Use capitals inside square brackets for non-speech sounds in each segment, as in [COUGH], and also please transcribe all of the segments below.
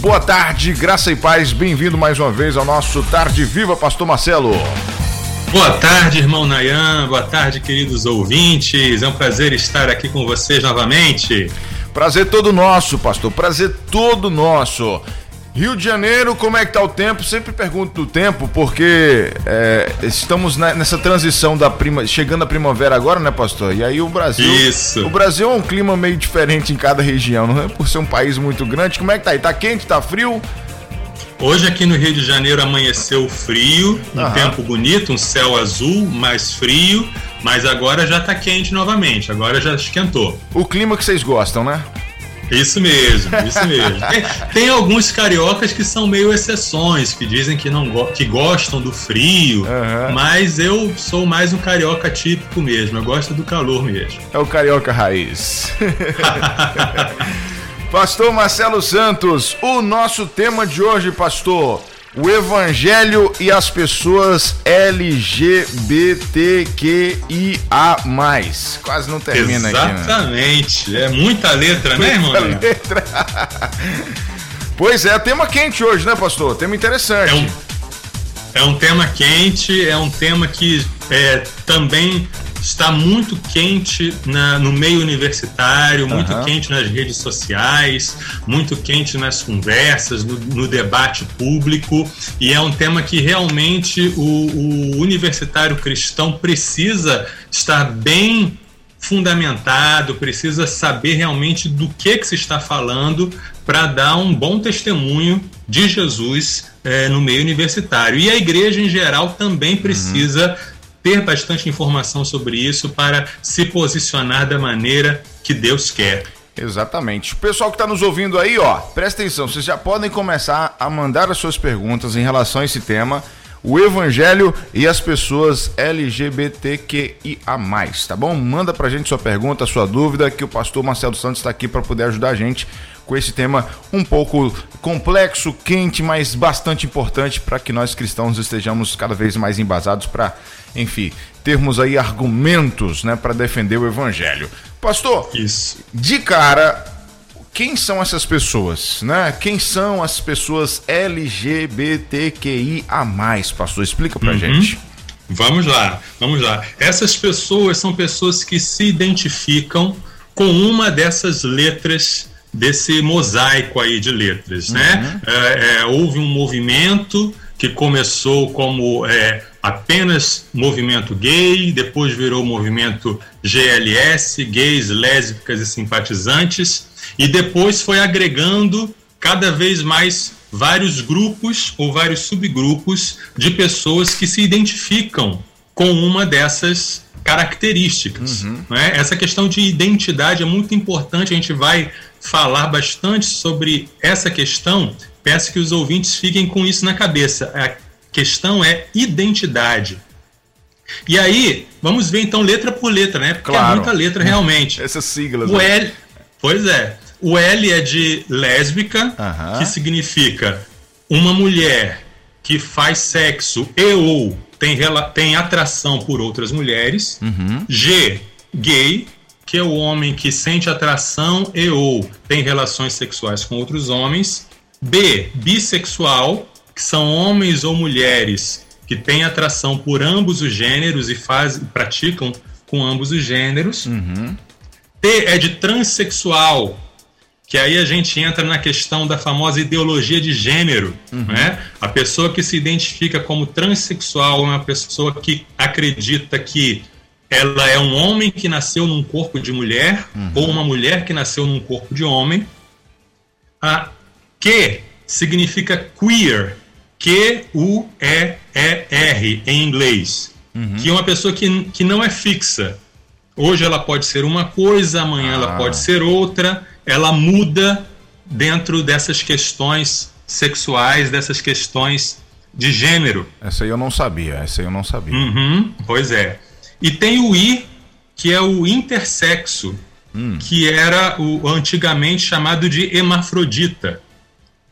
Boa tarde, graça e paz. Bem-vindo mais uma vez ao nosso Tarde Viva, Pastor Marcelo. Boa tarde, irmão Nayan. Boa tarde, queridos ouvintes. É um prazer estar aqui com vocês novamente. Prazer todo nosso, pastor. Prazer todo nosso. Rio de Janeiro, como é que tá o tempo? Sempre pergunto do tempo, porque é, estamos nessa transição da prima, chegando a primavera agora, né, pastor? E aí o Brasil. Isso. O Brasil é um clima meio diferente em cada região, não é? Por ser um país muito grande. Como é que tá aí? Tá quente, tá frio? Hoje aqui no Rio de Janeiro amanheceu frio, um Aham. tempo bonito, um céu azul, mais frio, mas agora já tá quente novamente, agora já esquentou. O clima que vocês gostam, né? Isso mesmo, isso mesmo. [LAUGHS] Tem, tem, alguns cariocas que são meio exceções, que dizem que não go que gostam do frio, uhum. mas eu sou mais um carioca típico mesmo, eu gosto do calor mesmo. É o carioca raiz. [LAUGHS] pastor Marcelo Santos, o nosso tema de hoje, pastor, o Evangelho e as pessoas LGBTQIA. Quase não termina Exatamente. aqui. Né? Exatamente. Né? É muita letra, né, irmão? Muita letra. [LAUGHS] pois é, tema quente hoje, né, pastor? Tema interessante. É um, é um tema quente, é um tema que é, também está muito quente na, no meio universitário, muito uhum. quente nas redes sociais, muito quente nas conversas, no, no, debate público, e é um tema que realmente o, o universitário cristão precisa estar bem fundamentado, precisa saber realmente do que, que se está falando para dar um bom testemunho de Jesus é, no meio universitário. E a igreja em geral também precisa uhum ter bastante informação sobre isso para se posicionar da maneira que Deus quer. Exatamente. O pessoal que está nos ouvindo aí, ó, presta atenção, vocês já podem começar a mandar as suas perguntas em relação a esse tema, o evangelho e as pessoas LGBTQIA+, tá bom? Manda pra gente sua pergunta, sua dúvida, que o pastor Marcelo Santos está aqui para poder ajudar a gente com esse tema um pouco complexo, quente, mas bastante importante para que nós cristãos estejamos cada vez mais embasados para, enfim, termos aí argumentos, né, para defender o evangelho. Pastor, isso. De cara, quem são essas pessoas, né? Quem são as pessoas LGBTQIA+, pastor? Explica pra uhum. gente. Vamos lá, vamos lá. Essas pessoas são pessoas que se identificam com uma dessas letras desse mosaico aí de letras, né? uhum. né? É, é, houve um movimento que começou como é, apenas movimento gay, depois virou movimento GLS, gays, lésbicas e simpatizantes, e depois foi agregando cada vez mais vários grupos ou vários subgrupos de pessoas que se identificam com uma dessas características. Uhum. Né? Essa questão de identidade é muito importante, a gente vai falar bastante sobre essa questão. Peço que os ouvintes fiquem com isso na cabeça. A questão é identidade. E aí, vamos ver então letra por letra, né? Porque é claro. é muita letra realmente. [LAUGHS] Essas siglas. O né? L, pois é. O L é de lésbica, uhum. que significa uma mulher que faz sexo e ou tem, tem atração por outras mulheres. Uhum. G, gay, que é o homem que sente atração e ou tem relações sexuais com outros homens. B, bissexual, que são homens ou mulheres que têm atração por ambos os gêneros e faz, praticam com ambos os gêneros. Uhum. T é de transexual, que aí a gente entra na questão da famosa ideologia de gênero. Uhum. Né? A pessoa que se identifica como transexual é uma pessoa que acredita que ela é um homem que nasceu num corpo de mulher uhum. ou uma mulher que nasceu num corpo de homem. A que significa queer, Q-U-E-E-R em inglês, uhum. que é uma pessoa que, que não é fixa. Hoje ela pode ser uma coisa, amanhã ah. ela pode ser outra, ela muda dentro dessas questões sexuais, dessas questões de gênero. Essa aí eu não sabia, essa aí eu não sabia. Uhum, pois é. E tem o I, que é o intersexo, hum. que era o antigamente chamado de hemafrodita.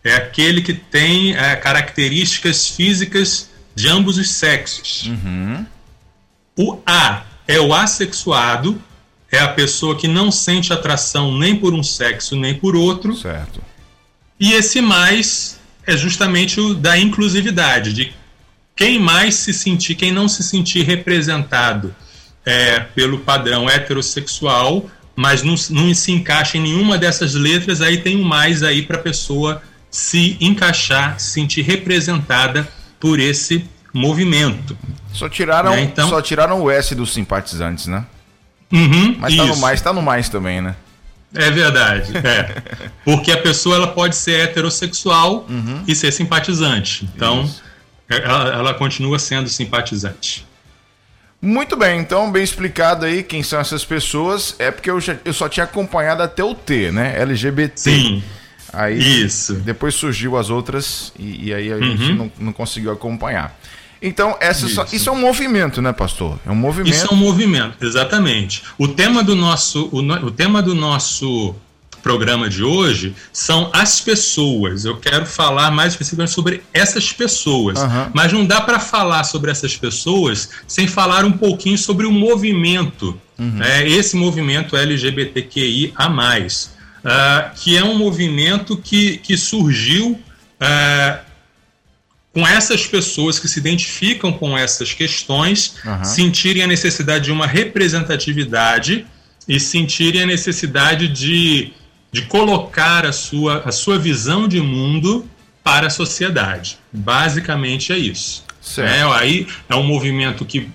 É aquele que tem é, características físicas de ambos os sexos. Uhum. O A é o assexuado, é a pessoa que não sente atração nem por um sexo nem por outro. Certo. E esse mais é justamente o da inclusividade, de quem mais se sentir, quem não se sentir representado é, pelo padrão heterossexual, mas não, não se encaixa em nenhuma dessas letras, aí tem um mais aí para a pessoa se encaixar, se sentir representada por esse movimento. Só tiraram, né? então, só tiraram o S dos simpatizantes, né? Uhum, mas tá no mais, tá no mais também, né? É verdade, é. [LAUGHS] Porque a pessoa ela pode ser heterossexual uhum. e ser simpatizante. Então, ela, ela, continua sendo simpatizante. Muito bem, então, bem explicado aí quem são essas pessoas. É porque eu, já, eu só tinha acompanhado até o T, né? LGBT. Sim. Aí, Isso. Depois surgiu as outras e, e aí a uhum. gente não, não conseguiu acompanhar. Então, essa isso. Só, isso. é um movimento, né, pastor? É um movimento. Isso é um movimento, exatamente. O tema do nosso, o, o tema do nosso programa de hoje são as pessoas. Eu quero falar mais especificamente sobre essas pessoas. Uhum. Mas não dá para falar sobre essas pessoas sem falar um pouquinho sobre o movimento, uhum. né, esse movimento LGBTQI a mais, uh, que é um movimento que, que surgiu uh, com essas pessoas que se identificam com essas questões uhum. sentirem a necessidade de uma representatividade e sentirem a necessidade de, de colocar a sua, a sua visão de mundo para a sociedade. Basicamente é isso. É, aí é um movimento que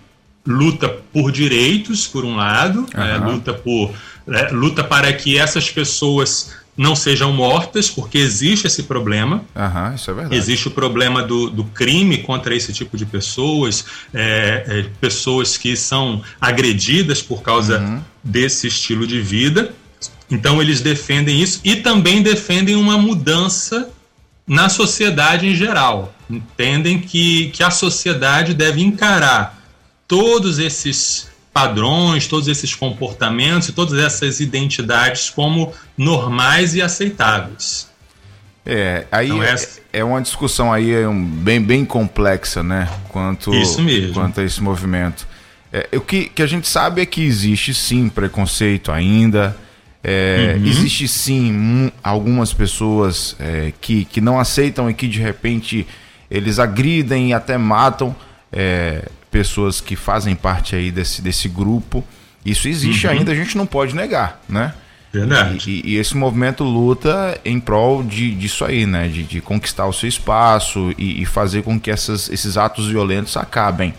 luta por direitos, por um lado, uhum. é, luta, por, é, luta para que essas pessoas não sejam mortas, porque existe esse problema. Uhum, isso é verdade. Existe o problema do, do crime contra esse tipo de pessoas, é, é, pessoas que são agredidas por causa uhum. desse estilo de vida. Então, eles defendem isso e também defendem uma mudança na sociedade em geral. Entendem que, que a sociedade deve encarar todos esses padrões, todos esses comportamentos e todas essas identidades como normais e aceitáveis. É, aí então, essa... é, é, uma discussão aí é bem, bem complexa, né? Quanto, Isso mesmo. quanto a esse movimento. É, o que, que a gente sabe é que existe sim preconceito ainda. É, uhum. Existe sim algumas pessoas é, que, que não aceitam e que de repente eles agridem e até matam é, pessoas que fazem parte aí desse, desse grupo. Isso existe uhum. ainda, a gente não pode negar, né? Verdade. E, e, esse movimento luta em prol de, disso aí, né? De, de conquistar o seu espaço e, e, fazer com que essas, esses atos violentos acabem.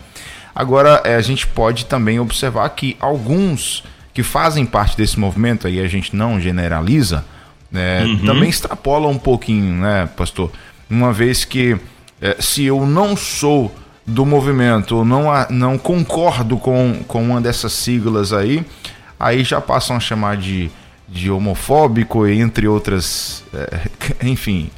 Agora, é, a gente pode também observar que alguns que fazem parte desse movimento, aí a gente não generaliza, né, uhum. também extrapolam um pouquinho, né, pastor? Uma vez que é, se eu não sou do movimento, não, não concordo com, com uma dessas siglas aí, aí já passam a chamar de, de homofóbico, entre outras, é, [LAUGHS] enfim,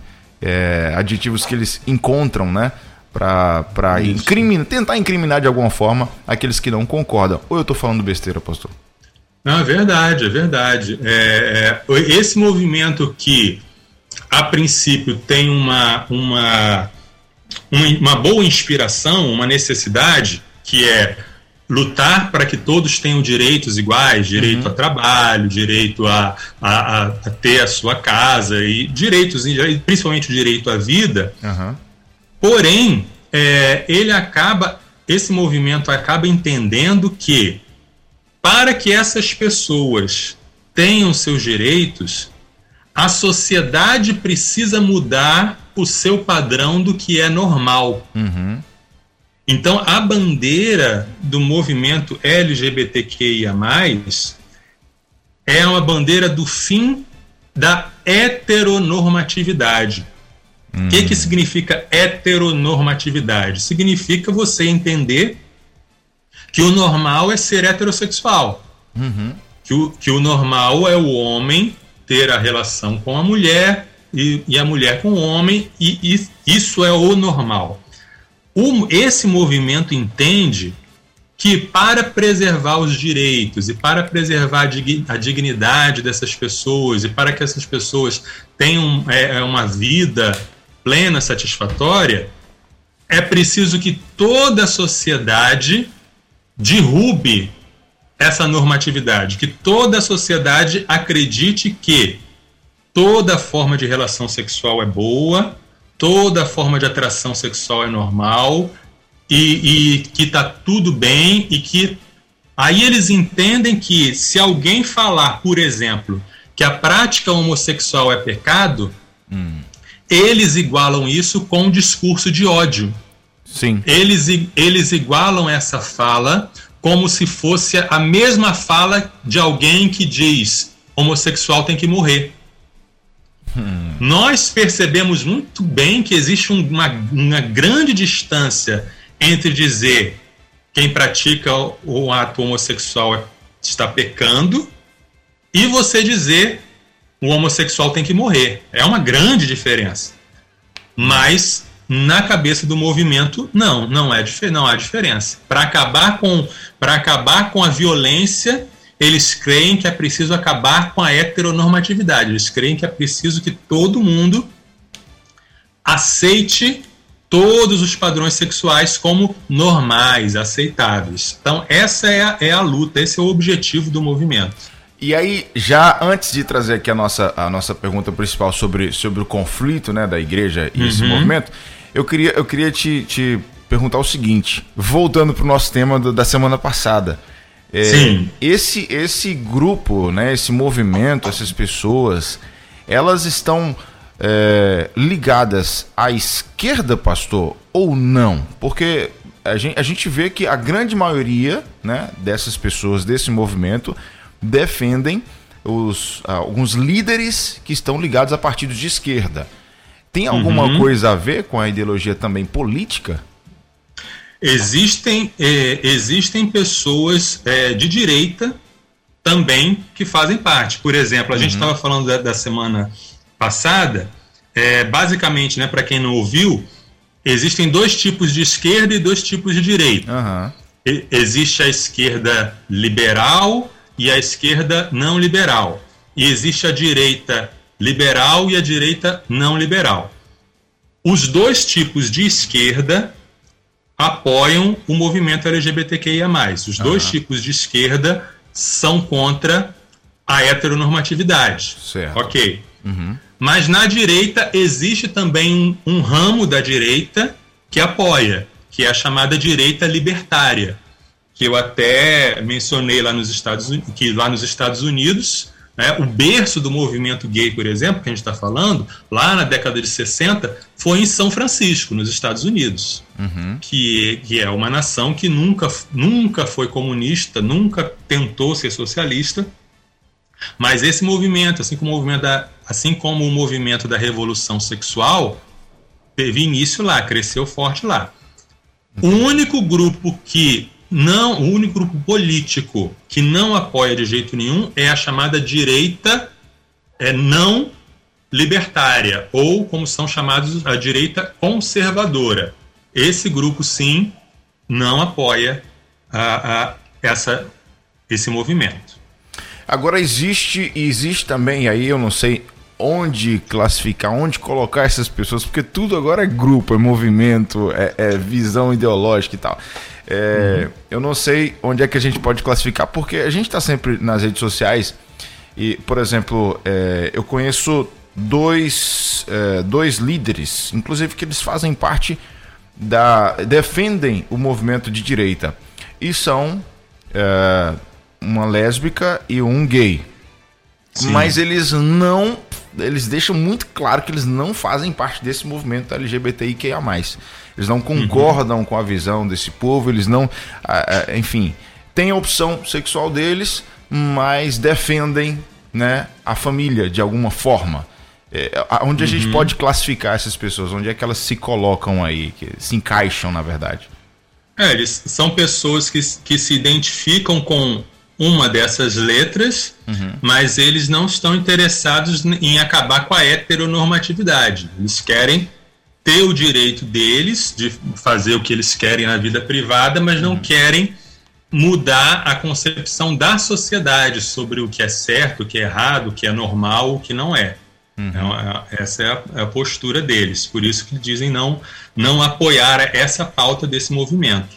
é, adjetivos que eles encontram, né? Para incriminar, tentar incriminar de alguma forma aqueles que não concordam. Ou eu estou falando besteira, pastor? Não, é verdade, é verdade. É, é, esse movimento que, a princípio, tem uma, uma uma boa inspiração, uma necessidade, que é lutar para que todos tenham direitos iguais, direito uhum. a trabalho, direito a, a, a, ter a sua casa e direitos, principalmente o direito à vida. Uhum. Porém, é, ele acaba, esse movimento acaba entendendo que para que essas pessoas tenham seus direitos, a sociedade precisa mudar o seu padrão do que é normal. Uhum. Então, a bandeira do movimento LGBTQIA, é uma bandeira do fim da heteronormatividade. O uhum. que, que significa heteronormatividade? Significa você entender que o normal é ser heterossexual. Uhum. Que, o, que o normal é o homem ter a relação com a mulher e, e a mulher com o homem, e, e isso é o normal. O, esse movimento entende que para preservar os direitos e para preservar a dignidade dessas pessoas e para que essas pessoas tenham é, é, uma vida plena, satisfatória, é preciso que toda a sociedade derrube essa normatividade, que toda a sociedade acredite que toda forma de relação sexual é boa, toda forma de atração sexual é normal e, e que tá tudo bem e que aí eles entendem que se alguém falar, por exemplo, que a prática homossexual é pecado, hum. eles igualam isso com um discurso de ódio. Sim. Eles, eles igualam essa fala como se fosse a mesma fala de alguém que diz homossexual tem que morrer. Hum. Nós percebemos muito bem que existe uma, uma grande distância entre dizer quem pratica o ato homossexual está pecando e você dizer o homossexual tem que morrer. É uma grande diferença. Mas na cabeça do movimento, não, não é não há diferença. Para acabar com para acabar com a violência, eles creem que é preciso acabar com a heteronormatividade. Eles creem que é preciso que todo mundo aceite todos os padrões sexuais como normais, aceitáveis. Então, essa é a, é a luta, esse é o objetivo do movimento. E aí, já antes de trazer aqui a nossa, a nossa pergunta principal sobre, sobre o conflito né, da igreja e uhum. esse movimento, eu queria, eu queria te, te perguntar o seguinte, voltando para o nosso tema do, da semana passada. É, Sim. Esse, esse grupo, né, esse movimento, essas pessoas, elas estão é, ligadas à esquerda, pastor, ou não? Porque a gente, a gente vê que a grande maioria né, dessas pessoas, desse movimento, defendem os, alguns líderes que estão ligados a partidos de esquerda. Tem alguma uhum. coisa a ver com a ideologia também política? Existem, é, existem pessoas é, de direita também que fazem parte. Por exemplo, a uhum. gente estava falando da, da, semana passada, é, basicamente, né, para quem não ouviu, existem dois tipos de esquerda e dois tipos de direita. Uhum. E, existe a esquerda liberal e a esquerda não liberal. E existe a direita liberal e a direita não liberal. Os dois tipos de esquerda apoiam o movimento LGBTQIA. Os dois uhum. tipos de esquerda são contra a heteronormatividade. Certo. Ok. Uhum. Mas na direita existe também um, um, ramo da direita que apoia, que é a chamada direita libertária, que eu até mencionei lá nos Estados, que lá nos Estados Unidos né? O berço do movimento gay, por exemplo, que a gente está falando, lá na década de 60, foi em São Francisco, nos Estados Unidos, uhum. que, que é uma nação que nunca, nunca foi comunista, nunca tentou ser socialista, mas esse movimento, assim como o movimento da, assim como o movimento da revolução sexual, teve início lá, cresceu forte lá. O único grupo que não, o único grupo político que não apoia de jeito nenhum é a chamada direita é, não libertária, ou como são chamados a direita conservadora. Esse grupo, sim, não apoia a, a, essa, esse movimento. Agora existe existe também aí eu não sei onde classificar, onde colocar essas pessoas, porque tudo agora é grupo, é movimento, é, é visão ideológica e tal. É, uhum. Eu não sei onde é que a gente pode classificar, porque a gente está sempre nas redes sociais e, por exemplo, é, eu conheço dois, é, dois líderes, inclusive que eles fazem parte da. defendem o movimento de direita e são é, uma lésbica e um gay. Sim. Mas eles não. Eles deixam muito claro que eles não fazem parte desse movimento LGBTIQIA eles não concordam uhum. com a visão desse povo, eles não. Enfim, têm a opção sexual deles, mas defendem né, a família de alguma forma. É, onde a uhum. gente pode classificar essas pessoas? Onde é que elas se colocam aí, que se encaixam, na verdade? É, eles são pessoas que, que se identificam com uma dessas letras, uhum. mas eles não estão interessados em acabar com a heteronormatividade. Eles querem ter o direito deles de fazer o que eles querem na vida privada, mas não uhum. querem mudar a concepção da sociedade sobre o que é certo, o que é errado, o que é normal, o que não é. Uhum. Então, é, essa é a, é a, postura deles. Por isso que dizem não, não apoiar essa pauta desse movimento.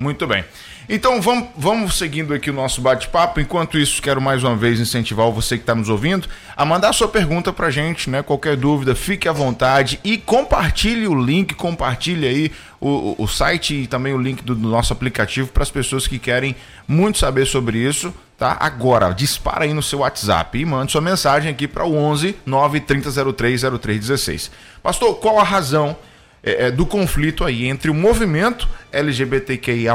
Muito bem. Então vamos, vamos seguindo aqui o nosso bate-papo. Enquanto isso, quero mais uma vez incentivar você que está nos ouvindo a mandar sua pergunta para a gente, né? Qualquer dúvida, fique à vontade e compartilhe o link, compartilhe aí o, o site e também o link do, do nosso aplicativo para as pessoas que querem muito saber sobre isso. Tá? Agora, dispara aí no seu WhatsApp e mande sua mensagem aqui para o 11 93003 0316. Pastor, qual a razão é, é, do conflito aí entre o movimento LGBTQIA+,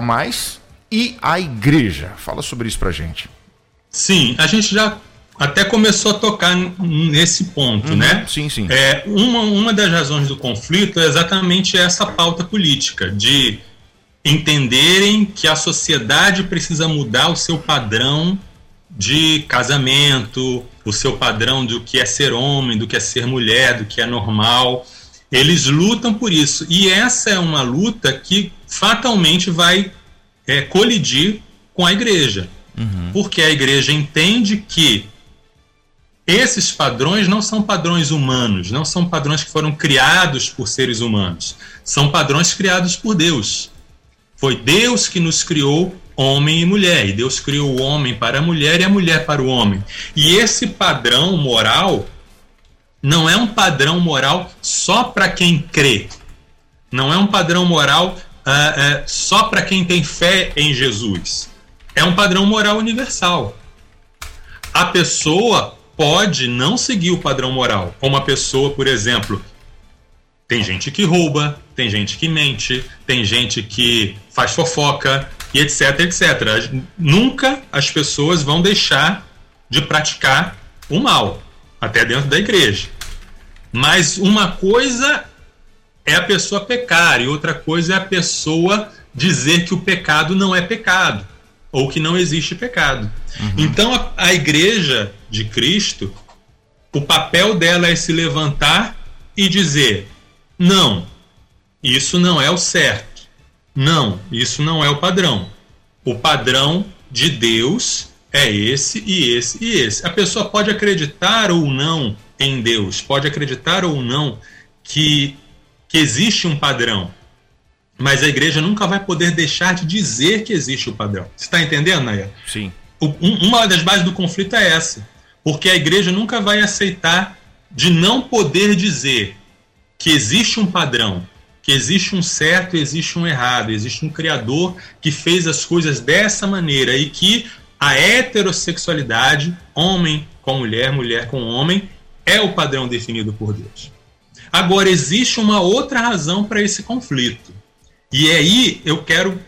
e a igreja? Fala sobre isso pra gente. Sim, a gente já até começou a tocar nesse ponto, uhum, né? Sim, sim. É, uma, uma das razões do conflito é exatamente essa pauta política, de entenderem que a sociedade precisa mudar o seu padrão de casamento, o seu padrão do que é ser homem, do que é ser mulher, do que é normal. Eles lutam por isso. E essa é uma luta que fatalmente vai é, colidir com a igreja. Uhum. Porque a igreja entende que esses padrões não são padrões humanos, não são padrões que foram criados por seres humanos, são padrões criados por Deus. Foi Deus que nos criou homem e mulher, e Deus criou o homem para a mulher e a mulher para o homem. E esse padrão moral não é um padrão moral só para quem crê, não é um padrão moral uh, uh, só para quem tem fé em Jesus. É um padrão moral universal. A pessoa pode não seguir o padrão moral, como a pessoa, por exemplo, tem gente que rouba, tem gente que mente, tem gente que faz fofoca e etc, etc. Nunca as pessoas vão deixar de praticar o mal, até dentro da igreja. Mas uma coisa é a pessoa pecar e outra coisa é a pessoa dizer que o pecado não é pecado ou que não existe pecado. Uhum. Então a, a igreja de Cristo, o papel dela é se levantar e dizer: não, isso não é o certo. Não, isso não é o padrão. O padrão de Deus é esse e esse e esse. A pessoa pode acreditar ou não em Deus, pode acreditar ou não que, que existe um padrão, mas a igreja nunca vai poder deixar de dizer que existe o padrão. Você está entendendo, Naya? Sim. Um, uma das bases do conflito é essa, porque a igreja nunca vai aceitar de não poder dizer que existe um padrão, que existe um certo e existe um errado, existe um Criador que fez as coisas dessa maneira e que a heterossexualidade, homem com mulher, mulher com homem, é o padrão definido por Deus. Agora, existe uma outra razão para esse conflito. E aí eu quero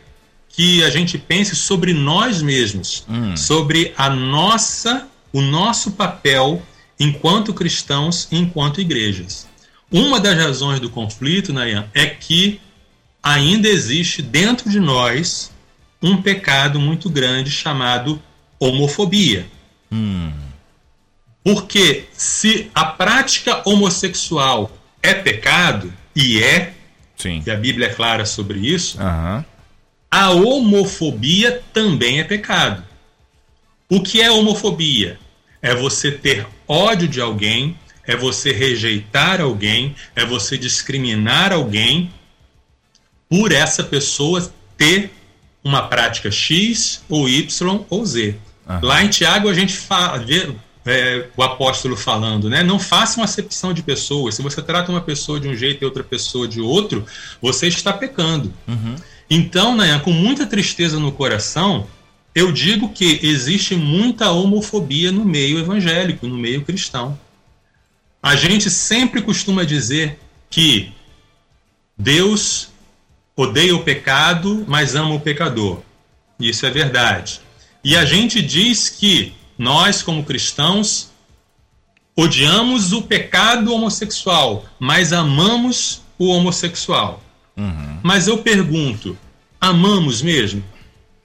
que a gente pense sobre nós mesmos, hum. sobre a nossa, o nosso papel enquanto cristãos e enquanto igrejas. Uma das razões do conflito, Nayan, é que ainda existe dentro de nós um pecado muito grande chamado homofobia. Hum. Porque se a prática homossexual é pecado, e é, Sim. e a Bíblia é clara sobre isso, uhum. a homofobia também é pecado. O que é homofobia? É você ter ódio de alguém, é você rejeitar alguém, é você discriminar alguém por essa pessoa ter uma prática X ou Y ou Z. Uhum. Lá em Tiago a gente fala, é, o apóstolo falando, né? Não faça uma acepção de pessoas. Se você trata uma pessoa de um jeito e outra pessoa de outro, você está pecando. Uhum. Então, né, com muita tristeza no coração, eu digo que existe muita homofobia no meio evangélico, no meio cristão. A gente sempre costuma dizer que Deus odeia o pecado, mas ama o pecador. Isso é verdade. E a gente diz que nós, como cristãos, odiamos o pecado homossexual, mas amamos o homossexual. Uhum. Mas eu pergunto, amamos mesmo?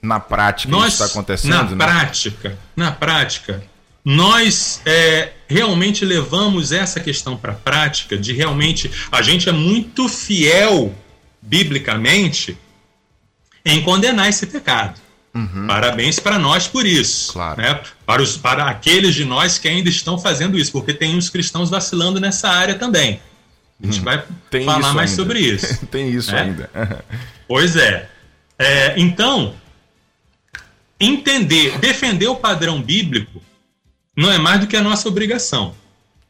Na prática nós, isso está acontecendo? Na né? prática, na prática, nós é, realmente levamos essa questão para a prática de realmente a gente é muito fiel biblicamente em condenar esse pecado. Uhum. Parabéns para nós por isso. Claro. Né? Para, os, para aqueles de nós que ainda estão fazendo isso, porque tem uns cristãos vacilando nessa área também. A gente hum, vai falar mais ainda. sobre isso. [LAUGHS] tem isso né? ainda. [LAUGHS] pois é. é. Então, entender, defender o padrão bíblico não é mais do que a nossa obrigação.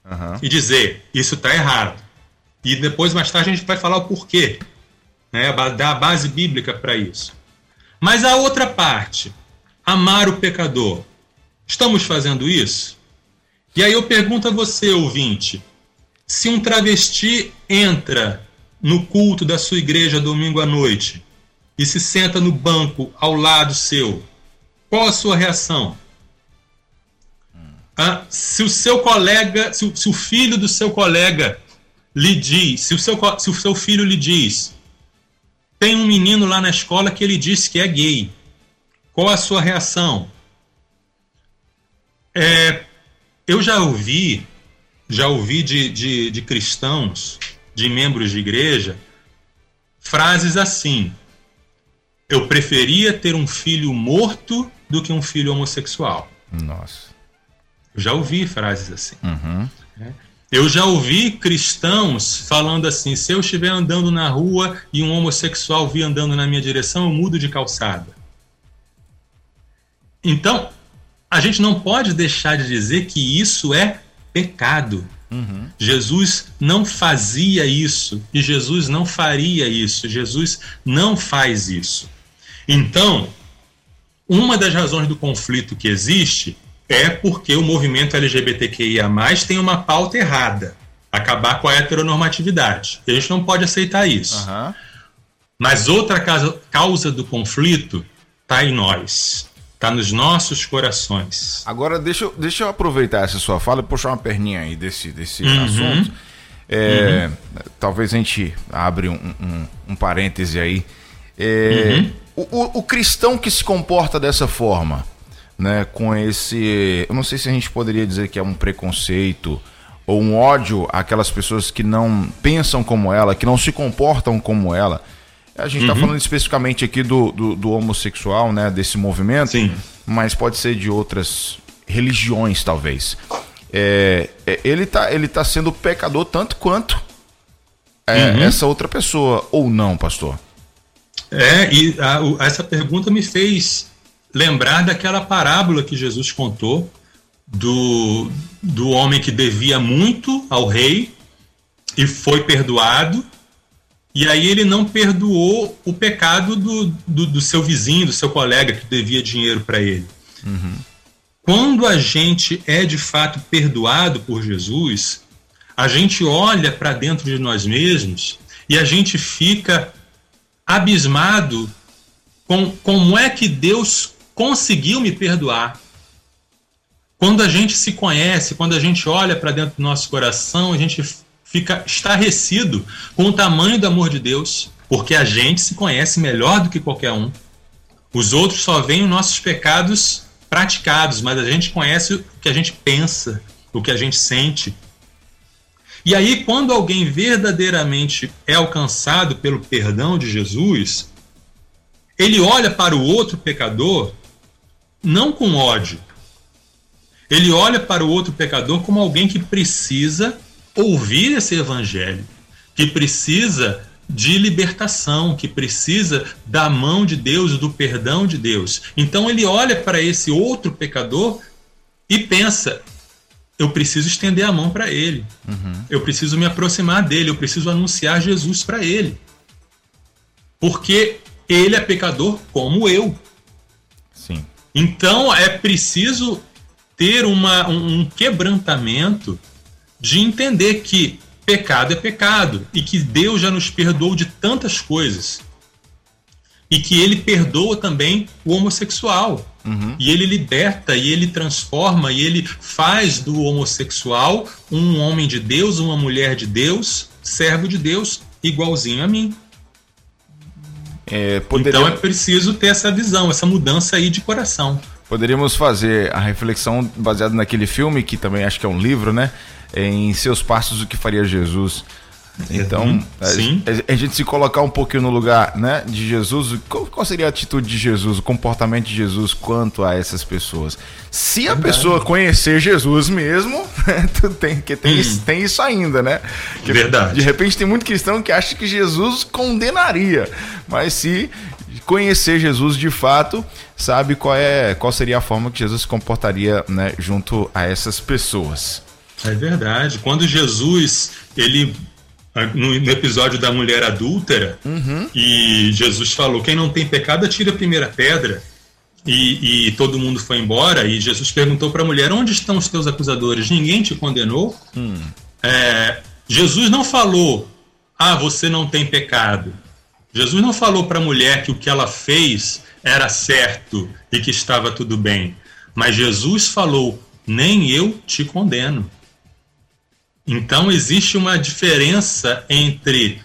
Uhum. E dizer, isso está errado. E depois, mais tarde, a gente vai falar o porquê. Né? Dar a base bíblica para isso. Mas a outra parte, amar o pecador. Estamos fazendo isso? E aí eu pergunto a você, ouvinte, se um travesti entra no culto da sua igreja domingo à noite e se senta no banco ao lado seu, qual a sua reação? Ah, se o seu colega, se o, se o, filho do seu colega lhe diz, se o, seu, se o seu filho lhe diz, tem um menino lá na escola que ele disse que é gay, qual a sua reação? É, eu já ouvi, já ouvi de, de, de cristãos, de membros de igreja, frases assim: eu preferia ter um filho morto do que um filho homossexual. Nossa. Eu já ouvi frases assim. Uhum. É. Eu já ouvi cristãos falando assim: se eu estiver andando na rua e um homossexual vir andando na minha direção, eu mudo de calçada. Então, a gente não pode deixar de dizer que isso é pecado. Uhum. Jesus não fazia isso e Jesus não faria isso. Jesus não faz isso. Então, uma das razões do conflito que existe é porque o movimento LGBTQIA tem uma pauta errada acabar com a heteronormatividade. A gente não pode aceitar isso. Uhum. Mas outra causa, causa do conflito está em nós. Está nos nossos corações. Agora, deixa eu, deixa eu aproveitar essa sua fala e puxar uma perninha aí desse, desse uhum. assunto. É, uhum. Talvez a gente abre um, um, um parêntese aí. É, uhum. o, o, o cristão que se comporta dessa forma, né, com esse. Eu não sei se a gente poderia dizer que é um preconceito ou um ódio àquelas pessoas que não pensam como ela, que não se comportam como ela. A gente está uhum. falando especificamente aqui do, do, do, homossexual, né? Desse movimento. Sim. Mas pode ser de outras religiões, talvez. É, é ele está ele tá sendo pecador tanto quanto é, uhum. essa outra pessoa, ou não, pastor? É, e a, essa pergunta me fez lembrar daquela parábola que Jesus contou do, do homem que devia muito ao rei e foi perdoado e aí ele não perdoou o pecado do, do, do seu vizinho, do seu colega que devia dinheiro para ele. Uhum. Quando a gente é de fato perdoado por Jesus, a gente olha para dentro de nós mesmos e a gente fica abismado com como é que Deus conseguiu me perdoar. Quando a gente se conhece, quando a gente olha para dentro do nosso coração, a gente fica estarrecido com o tamanho do amor de Deus, porque a gente se conhece melhor do que qualquer um. Os outros só veem os nossos pecados praticados, mas a gente conhece o que a gente pensa, o que a gente sente. E aí, quando alguém verdadeiramente é alcançado pelo perdão de Jesus, ele olha para o outro pecador não com ódio. Ele olha para o outro pecador como alguém que precisa ouvir esse evangelho, que precisa de libertação, que precisa da mão de Deus, do perdão de Deus. Então ele olha para esse outro pecador e pensa: eu preciso estender a mão para ele, uhum. eu preciso me aproximar dele, eu preciso anunciar Jesus para ele. Porque ele é pecador como eu. Então é preciso ter uma, um quebrantamento de entender que pecado é pecado e que Deus já nos perdoou de tantas coisas. E que ele perdoa também o homossexual. Uhum. E ele liberta, e ele transforma, e ele faz do homossexual um homem de Deus, uma mulher de Deus, servo de Deus, igualzinho a mim. É, poderia... Então é preciso ter essa visão, essa mudança aí de coração. Poderíamos fazer a reflexão baseada naquele filme, que também acho que é um livro, né? em seus passos o que faria Jesus. Então, uhum. a, a, gente se colocar um pouquinho no lugar né, de Jesus, qual, qual, seria a atitude de Jesus, o comportamento de Jesus quanto a essas pessoas? Se a pessoa conhecer Jesus mesmo, [LAUGHS] tem, que tem, uhum. tem isso ainda, né? Que, Verdade. De repente tem muito cristão que acha que Jesus condenaria, mas se conhecer Jesus de fato, sabe qual é qual seria a forma que Jesus se comportaria né, junto a essas pessoas. É verdade. Quando Jesus ele no, episódio da mulher adúltera uhum. e Jesus falou quem não tem pecado atira a primeira pedra. E, e todo mundo foi embora e Jesus perguntou para a mulher onde estão os teus acusadores? Ninguém te condenou? Hum. é, Jesus não falou ah você não tem pecado. Jesus não falou para a mulher que o que ela fez era certo e que estava tudo bem. Mas Jesus falou nem eu te condeno então existe uma diferença entre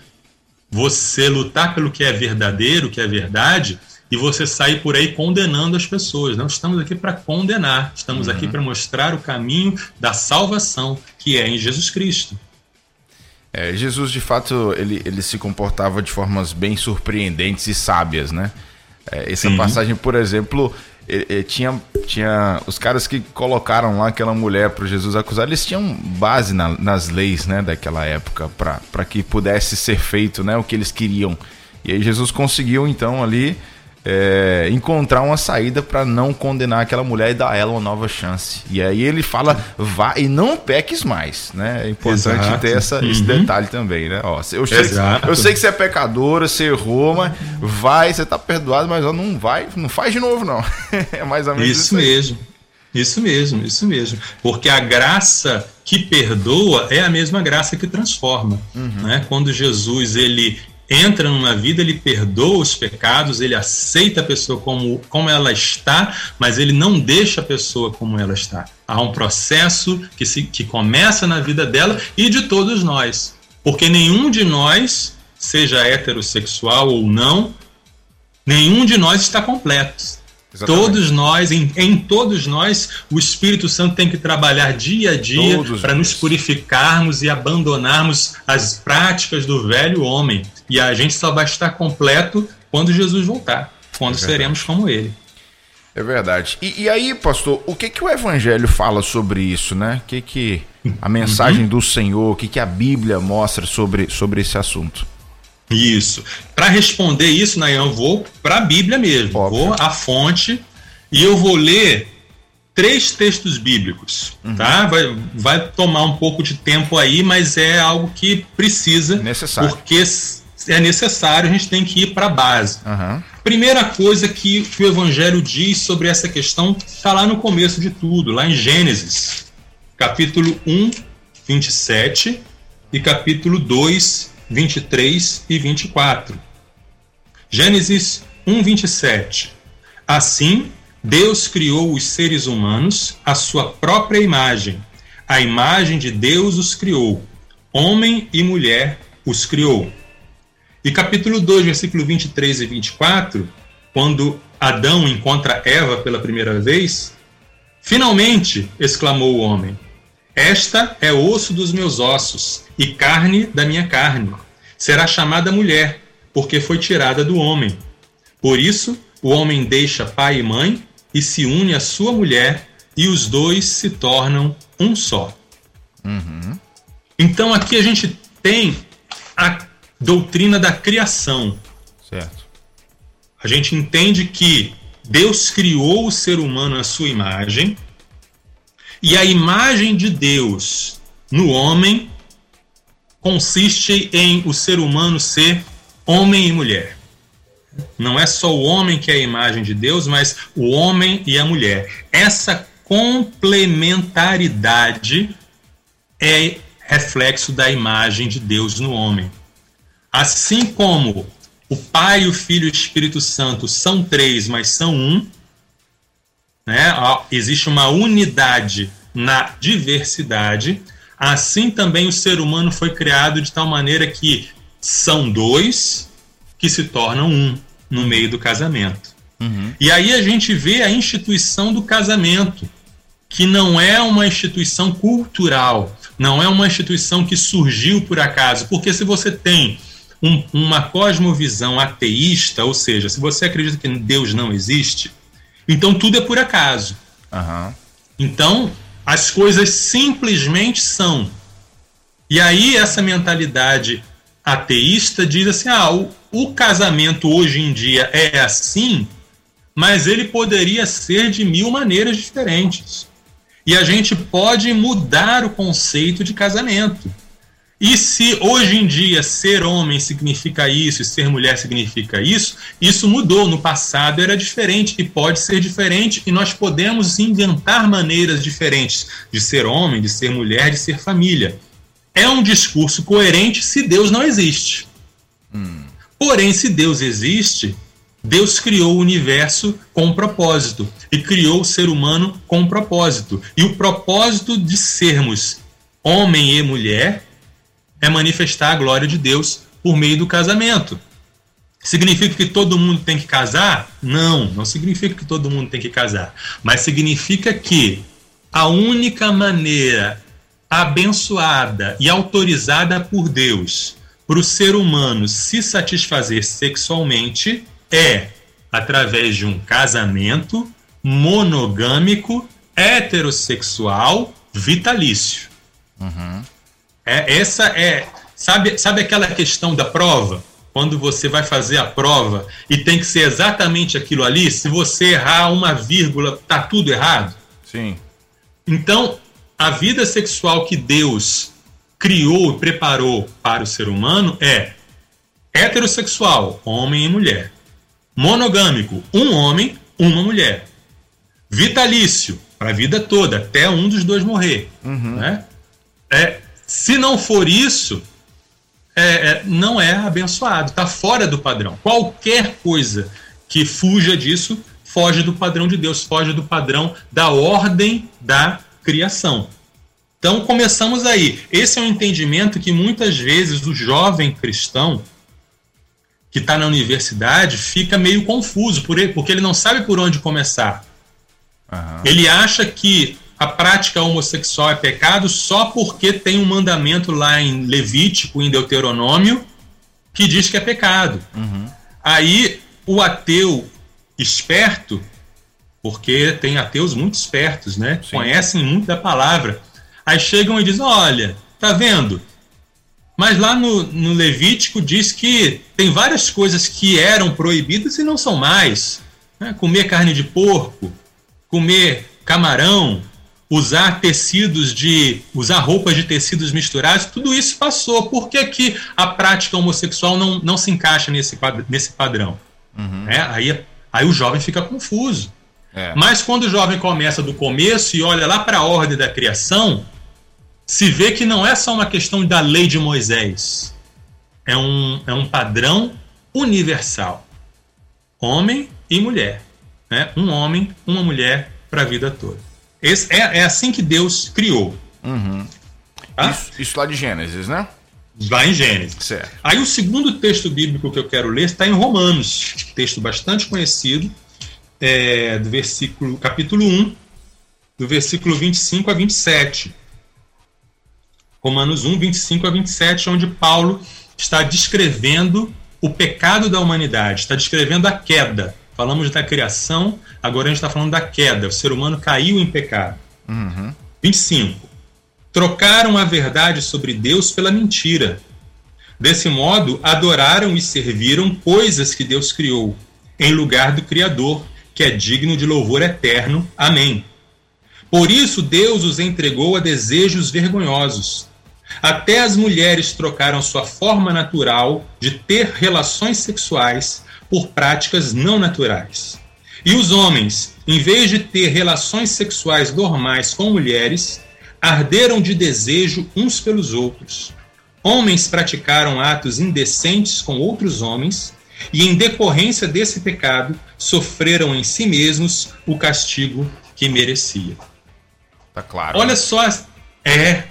você lutar pelo que é verdadeiro, que é verdade, e você sair por aí condenando as pessoas. Não estamos aqui para condenar, estamos uhum. aqui para mostrar o caminho da salvação, que é em Jesus Cristo. É, Jesus, de fato, ele, ele se comportava de formas bem surpreendentes e sábias, né? É, essa Sim. passagem, por exemplo, tinha, tinha os caras que colocaram lá aquela mulher para Jesus acusar, eles tinham base na, nas leis né, daquela época para que pudesse ser feito né, o que eles queriam. E aí Jesus conseguiu então ali é, encontrar uma saída para não condenar aquela mulher e dar a ela uma nova chance. E aí ele fala, vá e não peques mais, né? É importante Exato. ter essa, uhum. esse detalhe também, né? Ó, eu, sei, eu sei que você é pecadora, você errou, mas vai, você tá perdoado, mas ó, não vai, não faz de novo não. [LAUGHS] é mais ou menos isso, isso mesmo. Isso mesmo, isso mesmo. Porque a graça que perdoa é a mesma graça que transforma. Uhum. Né? Quando Jesus ele entra numa vida, ele perdoa os pecados, ele aceita a pessoa como, como ela está, mas ele não deixa a pessoa como ela está. Há um processo que, se, que começa na vida dela e de todos nós. Porque nenhum de nós, seja heterossexual ou não, nenhum de nós está completo. Exatamente. Todos nós, em, em, todos nós, o Espírito Santo tem que trabalhar dia a dia para nos purificarmos e abandonarmos as práticas do velho homem. E a gente só vai estar completo quando Jesus voltar, quando é seremos como ele. É verdade. E, e, aí, pastor, o que que o Evangelho fala sobre isso, né? O que que a mensagem uhum. do Senhor, o que que a Bíblia mostra sobre, sobre esse assunto? Isso. Para responder isso, Nayan, eu vou para a Bíblia mesmo. Óbvio. Vou à fonte e eu vou ler três textos bíblicos, uhum. tá? Vai, vai tomar um pouco de tempo aí, mas é algo que precisa. Necessário. Porque é necessário, a gente tem que ir para a base. Uhum. Primeira coisa que, que o Evangelho diz sobre essa questão está lá no começo de tudo, lá em Gênesis, capítulo 1, 27 e capítulo 2, 23 e 24. Gênesis 1, 27. Assim, Deus criou os seres humanos à sua própria imagem. A imagem de Deus os criou. Homem e mulher os criou. E capítulo 2, versículo 23 e 24, quando Adão encontra Eva pela primeira vez, finalmente, exclamou o homem, esta é osso dos meus ossos e carne da minha carne. Será chamada mulher, porque foi tirada do homem. Por isso, o homem deixa pai e mãe e se une à sua mulher, e os dois se tornam um só. Uhum. Então aqui a gente tem a doutrina da criação. Certo. A gente entende que Deus criou o ser humano à sua imagem, e a imagem de Deus no homem consiste em o ser humano ser homem e mulher. Não é só o homem que é a imagem de Deus, mas o homem e a mulher. Essa complementaridade é reflexo da imagem de Deus no homem. Assim como o Pai, o Filho e o Espírito Santo são três, mas são um, né? existe uma unidade na diversidade, assim também o ser humano foi criado de tal maneira que são dois que se tornam um no meio do casamento. Uhum. E aí a gente vê a instituição do casamento, que não é uma instituição cultural, não é uma instituição que surgiu por acaso, porque se você tem um, uma cosmovisão ateísta, ou seja, se você acredita que Deus não existe, então tudo é por acaso. Uhum. Então, as coisas simplesmente são. E aí, essa mentalidade ateísta diz assim: ah, o, o casamento hoje em dia é assim, mas ele poderia ser de mil maneiras diferentes. E a gente pode mudar o conceito de casamento. E se hoje em dia ser homem significa isso e ser mulher significa isso, isso mudou. No passado era diferente e pode ser diferente, e nós podemos inventar maneiras diferentes de ser homem, de ser mulher, de ser família. É um discurso coerente se Deus não existe. Hum. Porém, se Deus existe, Deus criou o universo com um propósito e criou o ser humano com um propósito. E o propósito de sermos homem e mulher é manifestar a glória de Deus por meio do casamento. Significa que todo mundo tem que casar? Não, não significa que todo mundo tem que casar. Mas significa que a única maneira abençoada e autorizada por Deus para o ser humano se satisfazer sexualmente é através de um casamento monogâmico, heterossexual, vitalício. Uhum. É, essa é. Sabe, sabe aquela questão da prova? Quando você vai fazer a prova e tem que ser exatamente aquilo ali, se você errar uma vírgula, tá tudo errado? Sim. Então, a vida sexual que Deus criou e preparou para o ser humano é heterossexual, homem e mulher. Monogâmico, um homem, uma mulher. Vitalício, para a vida toda, até um dos dois morrer. Uhum. Né? É, se não for isso, é, é, não é abençoado, está fora do padrão. Qualquer coisa que fuja disso foge do padrão de Deus, foge do padrão da ordem da criação. Então começamos aí. Esse é um entendimento que muitas vezes o jovem cristão que está na universidade fica meio confuso, porque ele não sabe por onde começar. Uhum. Ele acha que a prática homossexual é pecado só porque tem um mandamento lá em Levítico, em Deuteronômio, que diz que é pecado. Uhum. Aí o ateu esperto, porque tem ateus muito espertos, né? Sim. Conhecem muito da palavra. Aí chegam e dizem: olha, tá vendo? Mas lá no, no Levítico diz que tem várias coisas que eram proibidas e não são mais. Né? Comer carne de porco, comer camarão, usar tecidos de. usar roupas de tecidos misturados, tudo isso passou. Por que, que a prática homossexual não, não se encaixa nesse, nesse padrão? Uhum. É, aí, aí o jovem fica confuso. É. Mas quando o jovem começa do começo e olha lá para a ordem da criação, se vê que não é só uma questão da lei de Moisés. É um, é um padrão universal. Homem e mulher. Né? Um homem, uma mulher para a vida toda. Esse, é, é assim que Deus criou. Uhum. Tá? Isso, isso, lá de Gênesis, né? Lá em Gênesis. Certo. Aí o segundo texto bíblico que eu quero ler está em Romanos, texto bastante conhecido, é, do versículo, capítulo 1, do versículo 25 a 27. Romanos 1, 25 a 27, onde Paulo está descrevendo o pecado da humanidade, está descrevendo a queda. Falamos da criação, agora a gente está falando da queda. O ser humano caiu em pecado. Uhum. 25. Trocaram a verdade sobre Deus pela mentira. Desse modo, adoraram e serviram coisas que Deus criou, em lugar do Criador, que é digno de louvor eterno. Amém. Por isso, Deus os entregou a desejos vergonhosos. Até as mulheres trocaram sua forma natural de ter relações sexuais por práticas não naturais. E os homens, em vez de ter relações sexuais normais com mulheres, arderam de desejo uns pelos outros. Homens praticaram atos indecentes com outros homens e, em decorrência desse pecado, sofreram em si mesmos o castigo que merecia. Tá claro. Olha né? só, é.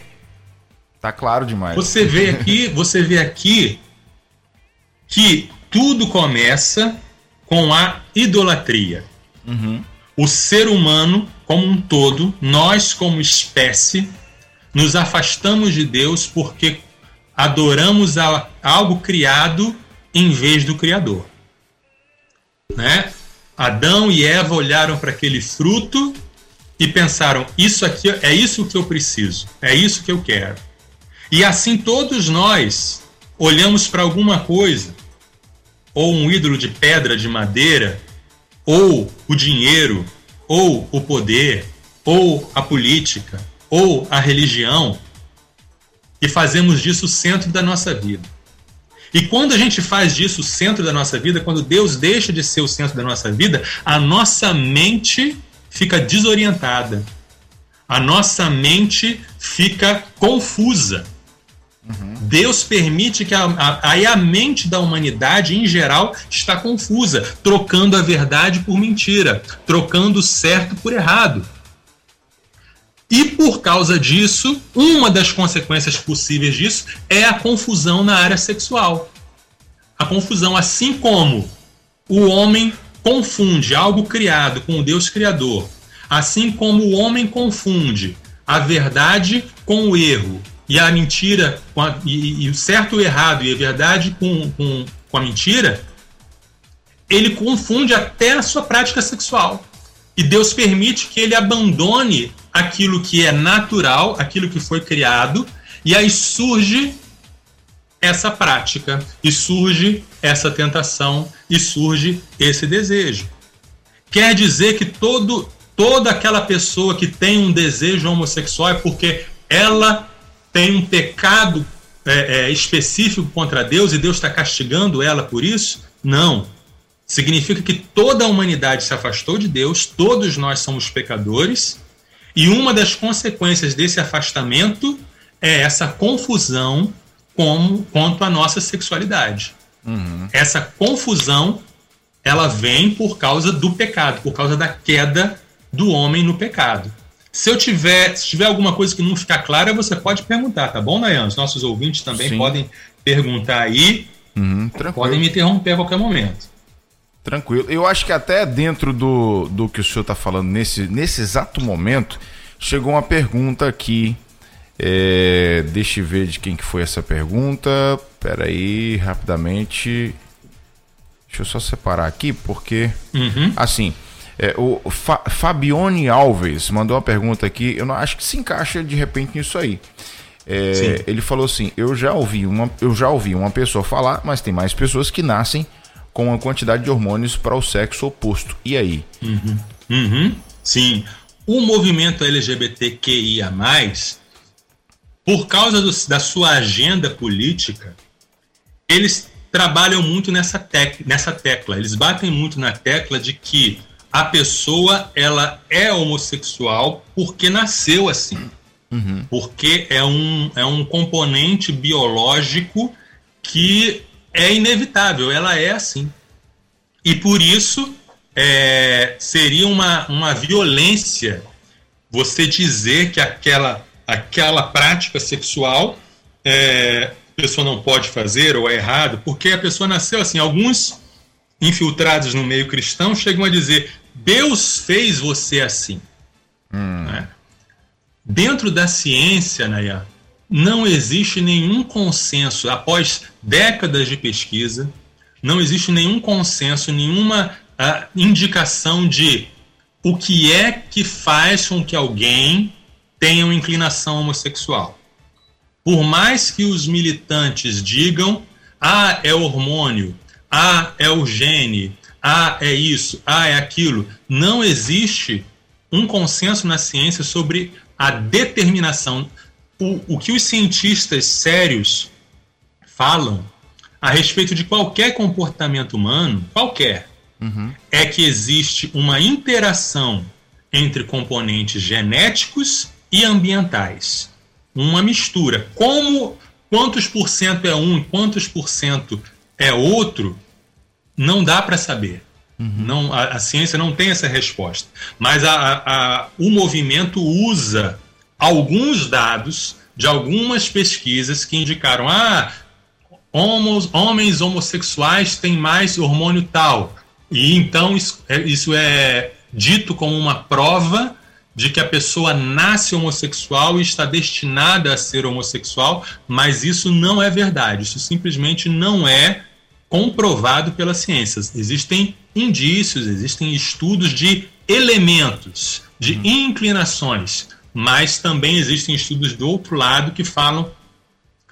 Tá claro demais. Você vê aqui, você vê aqui que tudo começa com a idolatria. Uhum. O ser humano, como um todo, nós, como espécie, nos afastamos de Deus porque adoramos a, algo criado em vez do Criador. Né? Adão e Eva olharam para aquele fruto e pensaram: isso aqui é isso que eu preciso, é isso que eu quero. E assim todos nós olhamos para alguma coisa, ou um ídolo de pedra, de madeira, ou o dinheiro, ou o poder, ou a política, ou a religião, e fazemos disso o centro da nossa vida. E quando a gente faz disso o centro da nossa vida, quando Deus deixa de ser o centro da nossa vida, a nossa mente fica desorientada. A nossa mente fica confusa. Deus permite que a, a, aí a mente da humanidade em geral está confusa, trocando a verdade por mentira, trocando certo por errado. E por causa disso, uma das consequências possíveis disso é a confusão na área sexual. A confusão, assim como o homem confunde algo criado com o Deus Criador, assim como o homem confunde a verdade com o erro e a mentira a, e, e, o certo e o errado e a verdade com, com, com a mentira, ele confunde até a sua prática sexual. E Deus permite que ele abandone aquilo que é natural, aquilo que foi criado, e aí surge essa prática, e surge essa tentação, e surge esse desejo. Quer dizer que todo, toda aquela pessoa que tem um desejo homossexual é porque ela tem um pecado é, é, específico contra Deus e Deus está castigando ela por isso? Não. Significa que toda a humanidade se afastou de Deus, todos nós somos pecadores e uma das consequências desse afastamento é essa confusão como, quanto à nossa sexualidade. Uhum. Essa confusão ela vem por causa do pecado, por causa da queda do homem no pecado. Se eu tiver, se tiver alguma coisa que não ficar clara, você pode perguntar, tá bom, Nayan? Os nossos ouvintes também Sim. podem perguntar aí. Uhum, podem me interromper a qualquer momento. Tranquilo. Eu acho que até dentro do, do que o senhor está falando nesse, nesse exato momento, chegou uma pergunta aqui. É, deixa eu ver de quem que foi essa pergunta. Pera aí, rapidamente. Deixa eu só separar aqui, porque. Uhum. Assim. É, o Fa Fabione Alves mandou uma pergunta aqui. Eu não acho que se encaixa de repente nisso aí. É, ele falou assim: eu já ouvi uma, eu já ouvi uma pessoa falar, mas tem mais pessoas que nascem com uma quantidade de hormônios para o sexo oposto. E aí? Uhum. Uhum. Sim. O movimento LGBTQIA, por causa do, da sua agenda política, eles trabalham muito nessa, tec, nessa tecla. Eles batem muito na tecla de que a pessoa ela é homossexual porque nasceu assim. Uhum. Porque é um, é um componente biológico que é inevitável, ela é assim. E por isso é, seria uma, uma violência você dizer que aquela, aquela prática sexual é, a pessoa não pode fazer ou é errado, porque a pessoa nasceu assim. Alguns infiltrados no meio cristão chegam a dizer: Deus fez você assim. Hum. Né? Dentro da ciência, Naya, não existe nenhum consenso, após décadas de pesquisa, não existe nenhum consenso, nenhuma uh, indicação de o que é que faz com que alguém tenha uma inclinação homossexual. Por mais que os militantes digam, ah, é hormônio, ah, é o gene, ah, é isso, ah, é aquilo, não existe um consenso na ciência sobre a determinação o, o que os cientistas sérios falam a respeito de qualquer comportamento humano, qualquer, uhum. é que existe uma interação entre componentes genéticos e ambientais. Uma mistura. Como quantos por cento é um e quantos por cento é outro, não dá para saber. Uhum. Não, a, a, ciência não tem essa resposta. Mas a, a, o movimento usa alguns dados de algumas pesquisas que indicaram: ah, homos, homens homossexuais têm mais hormônio tal. E então isso é, isso é dito como uma prova de que a pessoa nasce homossexual e está destinada a ser homossexual, mas isso não é verdade. Isso simplesmente não é comprovado pelas ciências. Existem indícios, existem estudos de elementos, de uhum. inclinações mas também existem estudos do outro lado que falam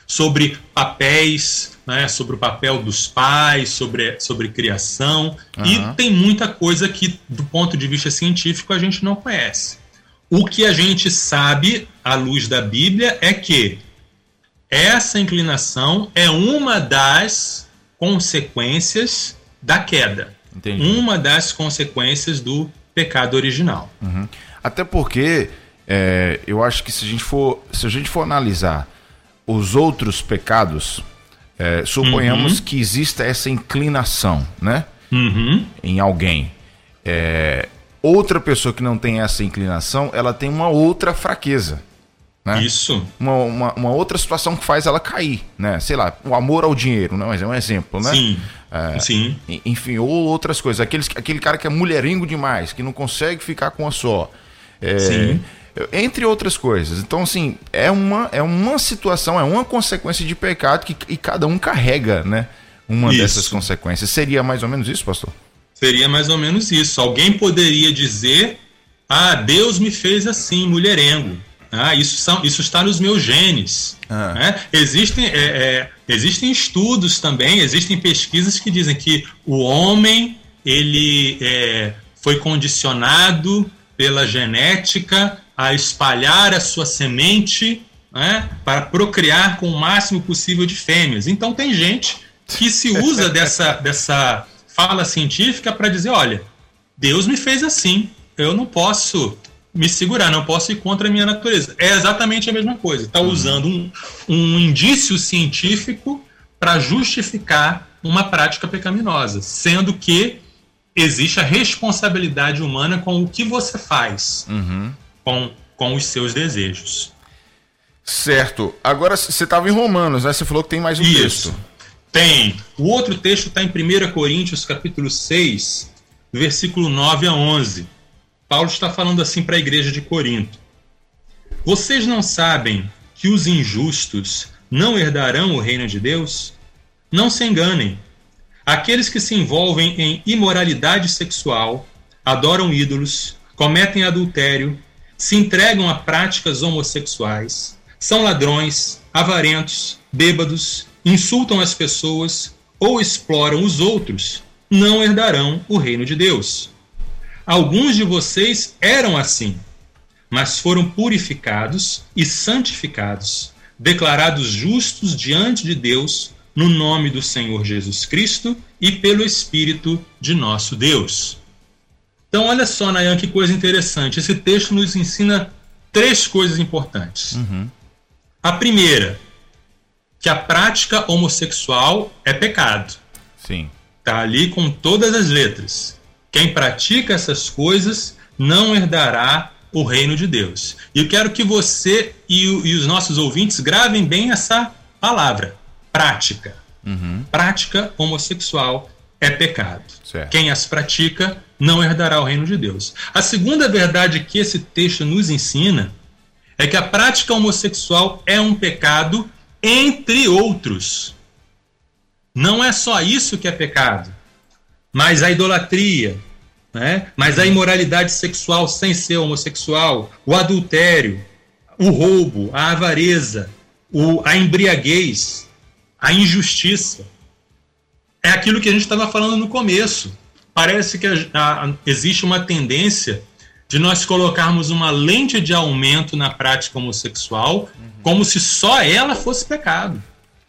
sobre papéis, né, sobre o papel dos pais, sobre, sobre criação, uhum. e tem muita coisa que, do ponto de vista científico, a gente não conhece. O que a gente sabe, à luz da Bíblia, é que essa inclinação é uma das consequências da queda. Entendi. Uma das consequências do pecado original. Uhum. Até porque é, eu acho que se a gente for, se a gente for analisar os outros pecados, é, suponhamos uhum. que exista essa inclinação, né? Uhum. Em alguém. É, outra pessoa que não tem essa inclinação, ela tem uma outra fraqueza. Né? Isso. Uma, uma, uma, outra situação que faz ela cair, né? Sei lá, o amor ao dinheiro, né? Mas é um exemplo, né? Sim. É, Sim. Enfim, ou outras coisas. Aqueles, aquele cara que é mulheringo demais, que não consegue ficar com a só. É, Sim. Entre outras coisas. Então, assim, é uma, é uma situação, é uma consequência de pecado que e cada um carrega, né? Uma isso. dessas consequências. Seria mais ou menos isso, pastor? Seria mais ou menos isso. Alguém poderia dizer: Ah, Deus me fez assim, mulherengo. Ah, isso, são, isso está nos meus genes. Ah. Né? Existem, é, é, existem estudos também, existem pesquisas que dizem que o homem ele é, foi condicionado pela genética a espalhar a sua semente né, para procriar com o máximo possível de fêmeas. Então tem gente que se usa dessa, [LAUGHS] dessa fala científica para dizer, olha, Deus me fez assim, eu não posso me segurar, não posso ir contra a minha natureza. É exatamente a mesma coisa. Está usando um, um indício científico para justificar uma prática pecaminosa, sendo que existe a responsabilidade humana com o que você faz uhum. com, com os seus desejos. Certo. Agora você estava em Romanos, né? Você falou que tem mais um Isso. texto. Tem. O outro texto está em 1 Coríntios, capítulo 6, versículo 9 a 11. Paulo está falando assim para a igreja de Corinto: Vocês não sabem que os injustos não herdarão o reino de Deus? Não se enganem. Aqueles que se envolvem em imoralidade sexual, adoram ídolos, cometem adultério, se entregam a práticas homossexuais, são ladrões, avarentos, bêbados, insultam as pessoas ou exploram os outros, não herdarão o reino de Deus. Alguns de vocês eram assim, mas foram purificados e santificados, declarados justos diante de Deus, no nome do Senhor Jesus Cristo e pelo Espírito de nosso Deus. Então, olha só, Nayan, que coisa interessante. Esse texto nos ensina três coisas importantes. Uhum. A primeira, que a prática homossexual é pecado. Sim. Está ali com todas as letras. Quem pratica essas coisas não herdará o reino de Deus. E eu quero que você e, e os nossos ouvintes gravem bem essa palavra: prática. Uhum. Prática homossexual é pecado. Certo. Quem as pratica não herdará o reino de Deus. A segunda verdade que esse texto nos ensina é que a prática homossexual é um pecado entre outros. Não é só isso que é pecado mas a idolatria, né? mas a imoralidade sexual sem ser homossexual, o adultério, o roubo, a avareza, o, a embriaguez, a injustiça. É aquilo que a gente estava falando no começo. Parece que a, a, existe uma tendência de nós colocarmos uma lente de aumento na prática homossexual, uhum. como se só ela fosse pecado.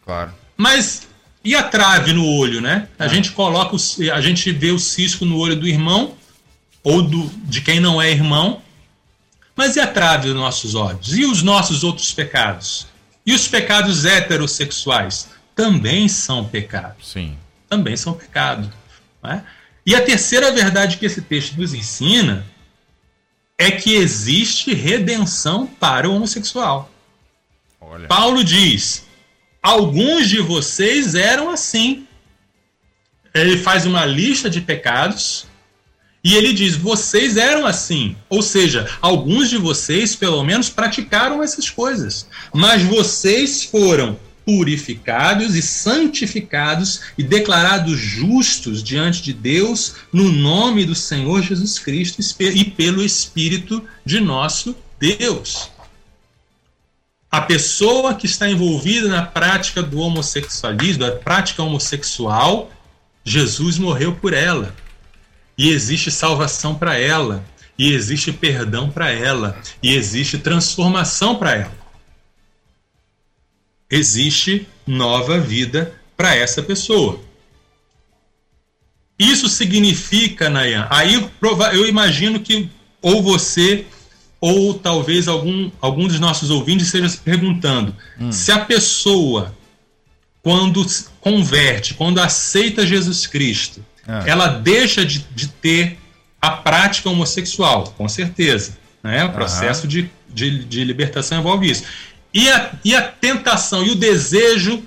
Claro. Mas e a trave no olho, né? A ah. gente coloca, o, a gente vê o cisco no olho do irmão ou do, de quem não é irmão. Mas e a trave dos nossos olhos? E os nossos outros pecados? E os pecados heterossexuais? Também são pecados. Sim. Também são pecados. Né? E a terceira verdade que esse texto nos ensina é que existe redenção para o homossexual. Olha. Paulo diz: Alguns de vocês eram assim. Ele faz uma lista de pecados e ele diz: vocês eram assim. Ou seja, alguns de vocês, pelo menos, praticaram essas coisas. Mas vocês foram purificados e santificados e declarados justos diante de Deus no nome do Senhor Jesus Cristo e pelo Espírito de nosso Deus. A pessoa que está envolvida na prática do homossexualismo, da prática homossexual, Jesus morreu por ela. E existe salvação para ela, e existe perdão para ela, e existe transformação para ela. Existe nova vida para essa pessoa. Isso significa, Nayan, aí eu imagino que ou você ou talvez algum, algum dos nossos ouvintes esteja se perguntando hum. se a pessoa, quando converte, quando aceita Jesus Cristo, é. ela deixa de, de, ter a prática homossexual, com certeza. Né? O processo de, de, de, libertação envolve isso. E a, e a tentação e o desejo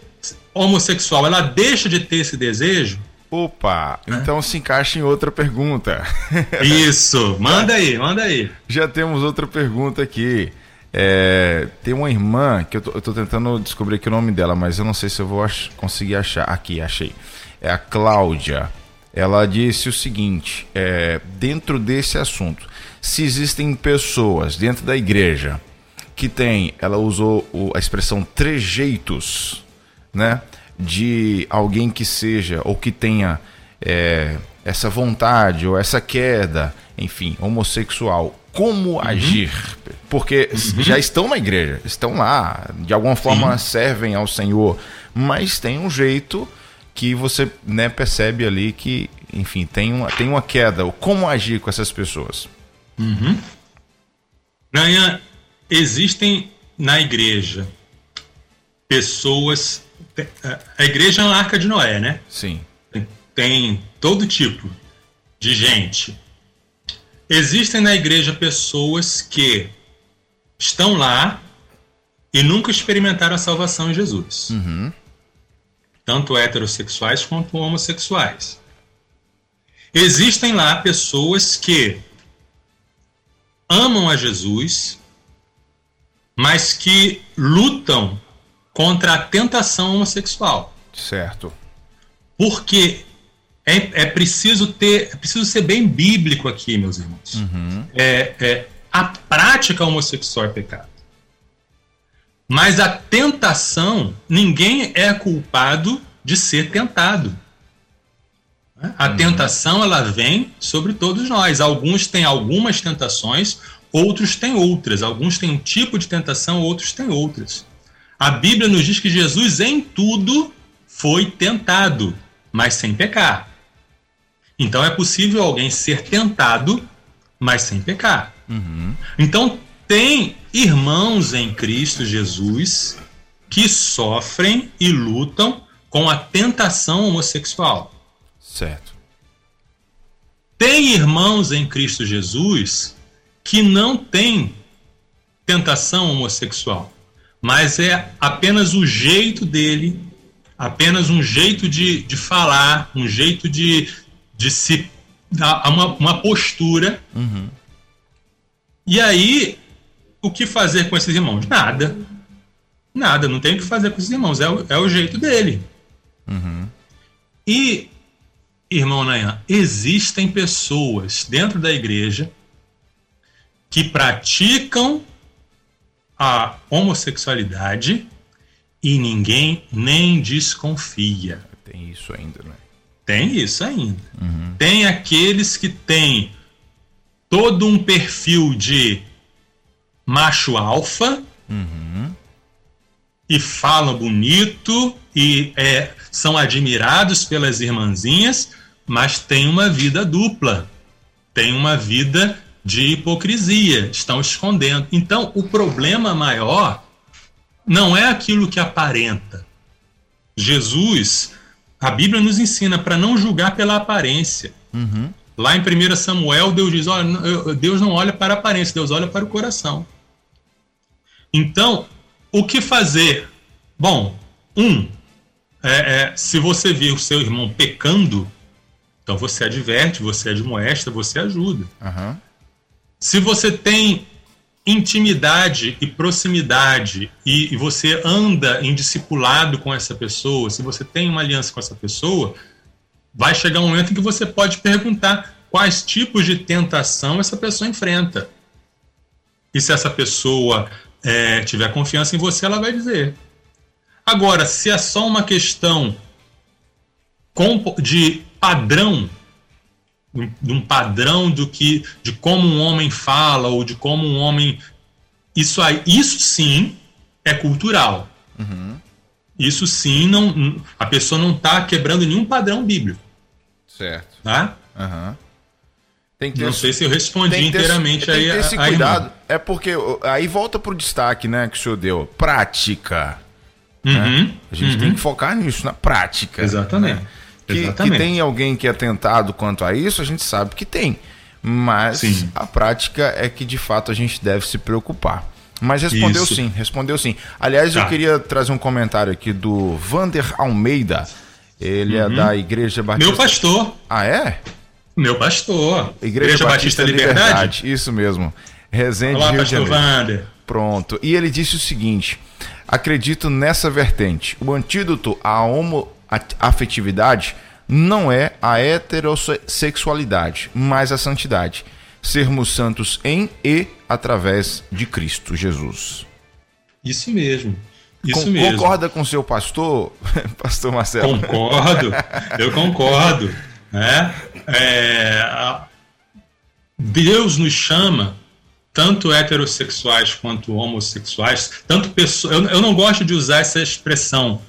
homossexual, ela deixa de ter esse desejo? Opa, então se encaixa em outra pergunta. [LAUGHS] Isso, manda aí, manda aí. Já temos outra pergunta aqui. É, tem uma irmã que eu tô, eu tô, tentando descobrir aqui o nome dela, mas eu não sei se eu vou ach conseguir achar. Aqui, achei. É a Cláudia. Ela disse o seguinte: é, dentro desse assunto, se existem pessoas dentro da igreja que tem, ela usou a expressão trejeitos, né? De alguém que seja ou que tenha é, essa vontade ou essa queda, enfim, homossexual, como uhum. agir? Porque uhum. já estão na igreja, estão lá, de alguma forma Sim. servem ao Senhor, mas tem um jeito que você né, percebe ali que, enfim, tem uma, tem uma queda. Como agir com essas pessoas? Uhum. Ganha, existem na igreja pessoas a igreja é uma arca de Noé, né? Sim. Tem, tem todo tipo de gente. Existem na igreja pessoas que estão lá e nunca experimentaram a salvação em Jesus. Uhum. Tanto heterossexuais quanto homossexuais. Existem lá pessoas que amam a Jesus, mas que lutam contra a tentação homossexual. Certo. Porque é, é preciso ter, é preciso ser bem bíblico aqui, meus irmãos. Uhum. É, é, a prática homossexual é pecado. Mas a tentação, ninguém é culpado de ser tentado. A uhum. tentação ela vem sobre todos nós. Alguns têm algumas tentações, outros têm outras. Alguns têm um tipo de tentação, outros têm outras. A Bíblia nos diz que Jesus em tudo foi tentado, mas sem pecar. Então é possível alguém ser tentado, mas sem pecar. Uhum. Então tem irmãos em Cristo Jesus que sofrem e lutam com a tentação homossexual. Certo. Tem irmãos em Cristo Jesus que não têm tentação homossexual mas é apenas o jeito dele, apenas um jeito de, de falar, um jeito de, de se. uma, uma postura. Uhum. E aí, o que fazer com esses irmãos? Nada. Nada, não tem o que fazer com esses irmãos, é o, é o jeito dele. Uhum. E, irmão Nayan, existem pessoas dentro da igreja que praticam a homossexualidade e ninguém nem desconfia. Tem isso ainda, né? Tem isso ainda. Uhum. Tem aqueles que têm todo um perfil de macho alfa uhum. e falam bonito e é, são admirados pelas irmãzinhas, mas tem uma vida dupla. Tem uma vida de hipocrisia, estão escondendo. Então, o problema maior não é aquilo que aparenta. Jesus, a Bíblia nos ensina para não julgar pela aparência. Uhum. Lá em 1 Samuel, Deus diz: olha, Deus não olha para a aparência, Deus olha para o coração. Então, o que fazer? Bom, um, é, é, se você vir o seu irmão pecando, então você adverte, você admoesta, você ajuda. Uhum. Se você tem intimidade e proximidade e, e, você anda em discipulado com essa pessoa, se você tem uma aliança com essa pessoa, vai chegar um momento em que você pode perguntar quais tipos de tentação essa pessoa enfrenta. E se essa pessoa é, tiver confiança em você, ela vai dizer. Agora, se é só uma questão de padrão, de um padrão do que, de como um homem fala ou de como um homem, isso aí, isso sim é cultural. Uhum. Isso sim, não, a pessoa não está quebrando nenhum padrão bíblico. Certo. Tá? Uhum. Tem que ter, não sei se eu respondi ter, inteiramente tem aí. Tem que ter esse a, cuidado. É porque aí volta pro destaque, né, que o senhor deu. Prática. Uhum, né? A gente uhum. tem que focar nisso, na prática. Exatamente. Né? Que, que tem alguém que é tentado quanto a isso, a gente sabe que tem. Mas sim. a prática é que de fato a gente deve se preocupar. Mas respondeu isso. sim, respondeu sim. Aliás, tá. eu queria trazer um comentário aqui do Vander Almeida. Ele é uhum. é da Igreja Batista. Meu pastor. Ah, é? Meu pastor. Igreja, Igreja Batista, Batista Liberdade. Liberdade. Isso mesmo. Resende Olá, Rio pastor Vander. Pronto. E ele disse o seguinte: acredito nessa vertente. O antídoto à homoafetividade não é a heterossexualidade, mas a santidade. Sermos santos em e através de Cristo Jesus. Isso mesmo. Isso com, mesmo. Concorda com seu pastor, [LAUGHS] pastor Marcelo? Concordo, eu concordo. Né? É, Deus nos chama, tanto heterossexuais quanto homossexuais, tanto pessoas. Eu, eu não gosto de usar essa expressão.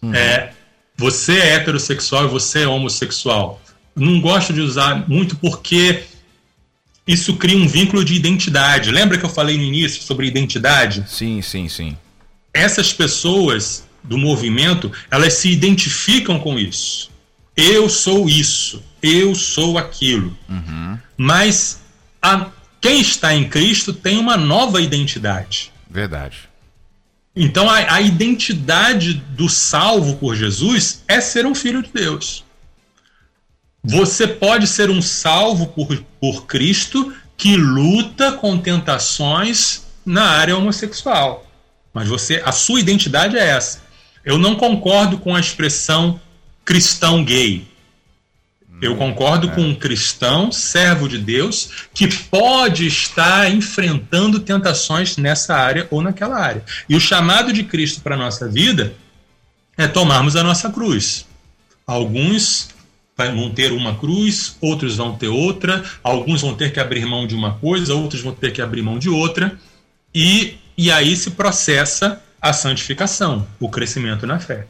Uhum. É, você é heterossexual e você é homossexual. Não gosto de usar muito porque isso cria um vínculo de identidade. Lembra que eu falei no início sobre identidade? Sim, sim, sim. Essas pessoas do movimento, elas se identificam com isso. Eu sou isso, eu sou aquilo. Uhum. Mas a, quem está em Cristo tem uma nova identidade. Verdade. Então a, a identidade do salvo por Jesus é ser um filho de Deus. Você pode ser um salvo por, por Cristo que luta com tentações na área homossexual. Mas você, a sua identidade é essa. Eu não concordo com a expressão cristão gay. Eu concordo é. com um cristão, servo de Deus, que pode estar enfrentando tentações nessa área ou naquela área. E o chamado de Cristo para a nossa vida é tomarmos a nossa cruz. Alguns vão ter uma cruz, outros vão ter outra, alguns vão ter que abrir mão de uma coisa, outros vão ter que abrir mão de outra, e, e aí se processa a santificação, o crescimento na fé.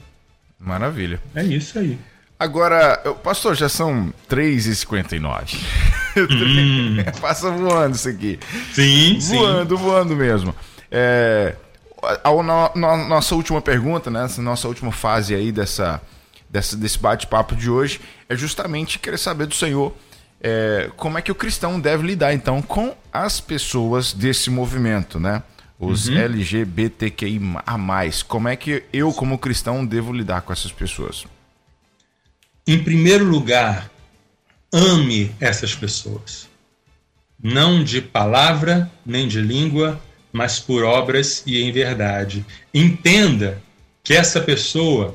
Maravilha. É isso aí. Agora, pastor, já são 3h59. [LAUGHS] Hum. [LAUGHS] Passa voando isso aqui. Sim, voando, sim. voando mesmo. É, a, a, a, nossa última pergunta, né, essa nossa última fase aí dessa, dessa desse bate-papo de hoje, é justamente querer saber do Senhor é, como é que o cristão deve lidar, então, com as pessoas desse movimento, né? Os uhum. LGBTQI a mais. Como é que eu, como cristão, devo lidar com essas pessoas? Em primeiro lugar, ame essas pessoas. Não de palavra, nem de língua, mas por obras e em verdade. Entenda que essa pessoa,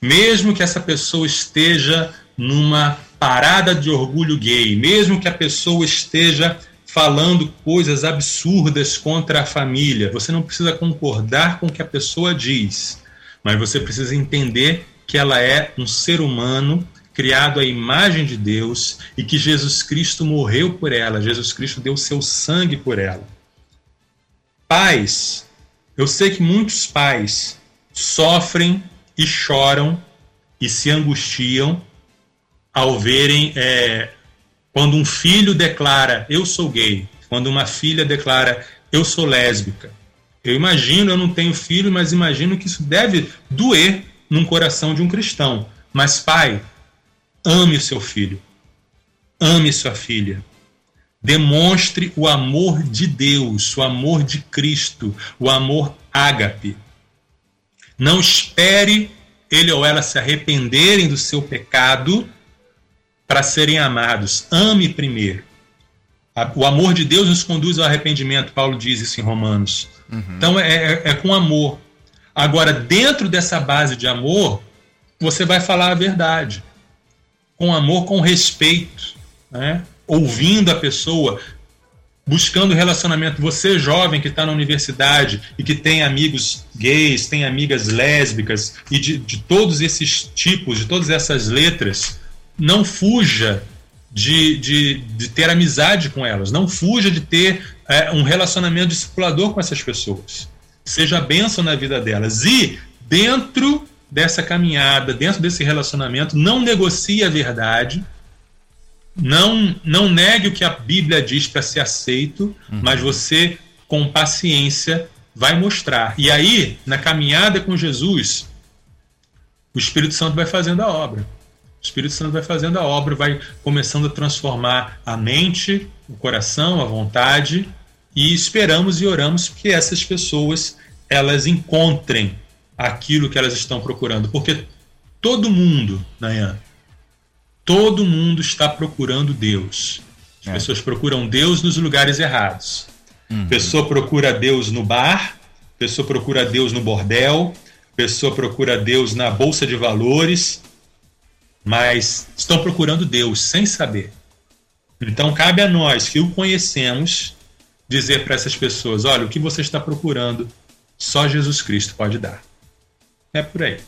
mesmo que essa pessoa esteja numa parada de orgulho gay, mesmo que a pessoa esteja falando coisas absurdas contra a família, você não precisa concordar com o que a pessoa diz, mas você precisa entender que ela é um ser humano criado à imagem de Deus e que Jesus Cristo morreu por ela, Jesus Cristo deu seu sangue por ela. Pais, eu sei que muitos pais sofrem e choram e se angustiam ao verem é, quando um filho declara eu sou gay, quando uma filha declara eu sou lésbica. Eu imagino, eu não tenho filho, mas imagino que isso deve doer num coração de um cristão. Mas, pai, ame o seu filho, ame sua filha. Demonstre o amor de Deus, o amor de Cristo, o amor ágape. Não espere ele ou ela se arrependerem do seu pecado para serem amados. Ame primeiro. O amor de Deus nos conduz ao arrependimento, Paulo diz isso em Romanos. Uhum. Então é, é, é com amor. Agora, dentro dessa base de amor, você vai falar a verdade. Com amor, com respeito, né? ouvindo a pessoa. buscando relacionamento. Você, jovem que está na universidade e que tem amigos gays, tem amigas lésbicas e de, de todos esses tipos, de todas essas letras, não fuja de, de, de ter amizade com elas, não fuja de ter é, um relacionamento discipulador com essas pessoas. Seja bênção na vida delas. E, dentro dessa caminhada, dentro desse relacionamento, não negocie a verdade não, não negue o que a Bíblia diz para ser aceito, uhum. mas você, com paciência, vai mostrar. E aí, na caminhada com Jesus, o Espírito Santo vai fazendo a obra. O Espírito Santo vai fazendo a obra, vai começando a transformar a mente, o coração, a vontade, e esperamos e oramos que essas pessoas elas encontrem aquilo que elas estão procurando, porque todo mundo, Nayan, Todo mundo está procurando Deus. As é. pessoas procuram Deus nos lugares errados. Uhum. Pessoa procura Deus no bar, pessoa procura Deus no bordel, pessoa procura Deus na bolsa de valores, mas estão procurando Deus sem saber. Então cabe a nós que o conhecemos dizer para essas pessoas: olha, o que você está procurando, só Jesus Cristo pode dar. É por aí.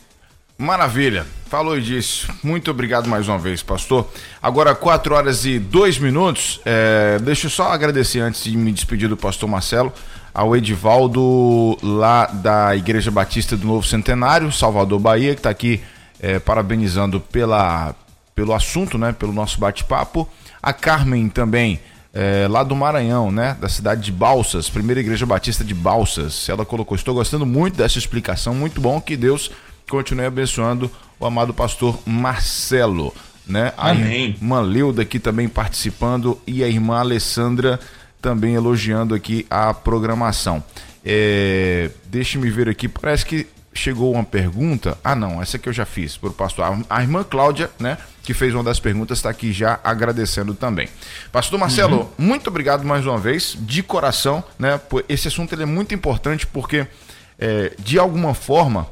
Maravilha, falou disso. Muito obrigado mais uma vez, pastor. Agora, 4 horas e 2 minutos. É, deixa eu só agradecer antes de me despedir do pastor Marcelo, ao Edivaldo, lá da Igreja Batista do Novo Centenário, Salvador, Bahia, que está aqui é, parabenizando pela, pelo assunto, né, pelo nosso bate-papo. A Carmen também. É, lá do Maranhão, né? Da cidade de Balsas, primeira igreja batista de Balsas. Ela colocou: Estou gostando muito dessa explicação, muito bom que Deus continue abençoando o amado pastor Marcelo. Né? A Amém. irmã Leuda aqui também participando e a irmã Alessandra também elogiando aqui a programação. É, Deixe-me ver aqui, parece que chegou uma pergunta. Ah, não, essa que eu já fiz para o pastor. A irmã Cláudia, né, que fez uma das perguntas, está aqui já agradecendo também. Pastor Marcelo, uhum. muito obrigado mais uma vez, de coração, né? Esse assunto ele é muito importante porque, é, de alguma forma,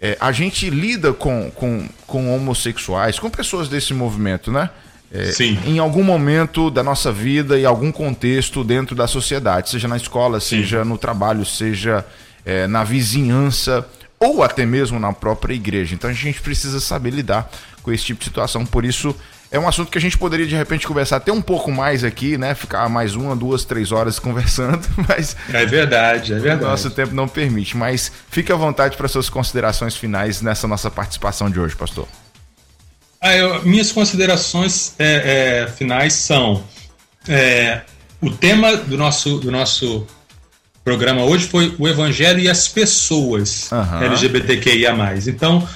é, a gente lida com, com, com homossexuais, com pessoas desse movimento, né? É, Sim. Em algum momento da nossa vida, em algum contexto dentro da sociedade, seja na escola, Sim. seja no trabalho, seja é, na vizinhança ou até mesmo na própria igreja. Então a gente precisa saber lidar com esse tipo de situação. Por isso, é um assunto que a gente poderia de repente conversar até um pouco mais aqui, né? Ficar mais uma, duas, três horas [LAUGHS] conversando, mas. É verdade, é verdade. Nosso tempo não permite. Mas fique à vontade para suas considerações finais nessa nossa participação de hoje, pastor. Ah, eu, minhas considerações é, é, finais são: é, o tema do nosso, do nosso programa hoje foi o Evangelho e as pessoas uhum. LGBTQIA. Então,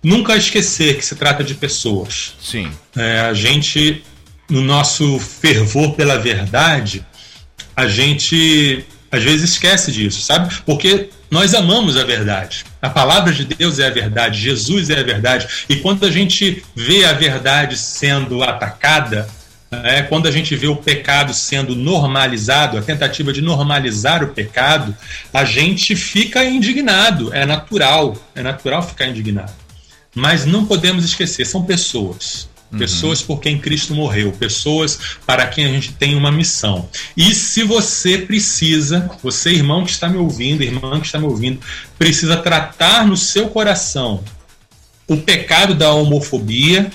nunca esquecer que se trata de pessoas. Sim. É, a gente, no nosso fervor pela verdade, a gente às vezes esquece disso, sabe? Porque nós amamos a verdade. A palavra de Deus é a verdade, Jesus é a verdade. E quando a gente vê a verdade sendo atacada, é, quando a gente vê o pecado sendo normalizado, a tentativa de normalizar o pecado, a gente fica indignado. É natural, é natural ficar indignado. Mas não podemos esquecer, são pessoas. Uhum. Pessoas por quem Cristo morreu, pessoas para quem a gente tem uma missão. E se você precisa, você irmão que está me ouvindo, irmã que está me ouvindo, precisa tratar no seu coração o pecado da homofobia,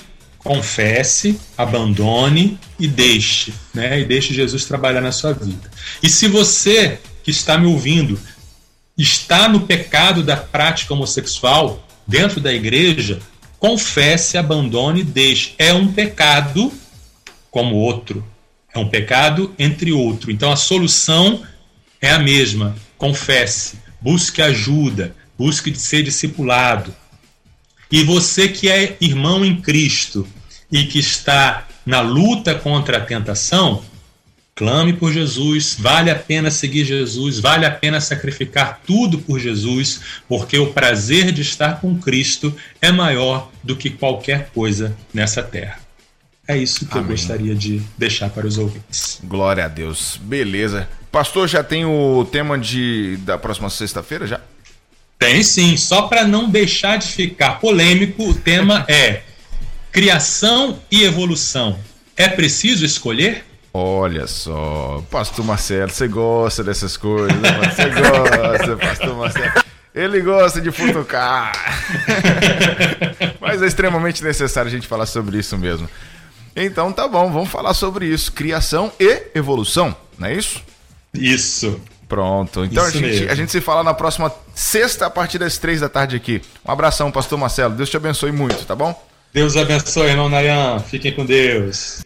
confesse, abandone e deixe, né? E deixe Jesus trabalhar na sua vida. E se você que está me ouvindo está no pecado da prática homossexual, dentro da igreja, confesse, abandone e deixe. É um pecado como outro. É um pecado entre outro. Então a solução é a mesma. Confesse, busque ajuda, busque ser discipulado. E você que é irmão em Cristo e que está na luta contra a tentação, Clame por Jesus, vale a pena seguir Jesus, vale a pena sacrificar tudo por Jesus, porque o prazer de estar com Cristo é maior do que qualquer coisa nessa terra. É isso que Amém. eu gostaria de deixar para os ouvintes. Glória a Deus. Beleza. Pastor, já tem o tema de, da próxima sexta-feira já? Tem sim. Só para não deixar de ficar polêmico, o tema [LAUGHS] é criação e evolução. É preciso escolher? Olha só, Pastor Marcelo, você gosta dessas coisas, né? Você gosta, Pastor Marcelo. Ele gosta de futucar. [LAUGHS] Mas é extremamente necessário a gente falar sobre isso mesmo. Então tá bom, vamos falar sobre isso. Criação e evolução, não é isso? Isso. Pronto. Então isso a, gente, a gente se fala na próxima sexta, a partir das três da tarde aqui. Um abração, pastor Marcelo. Deus te abençoe muito, tá bom? Deus abençoe, irmão Nayan. Fiquem com Deus.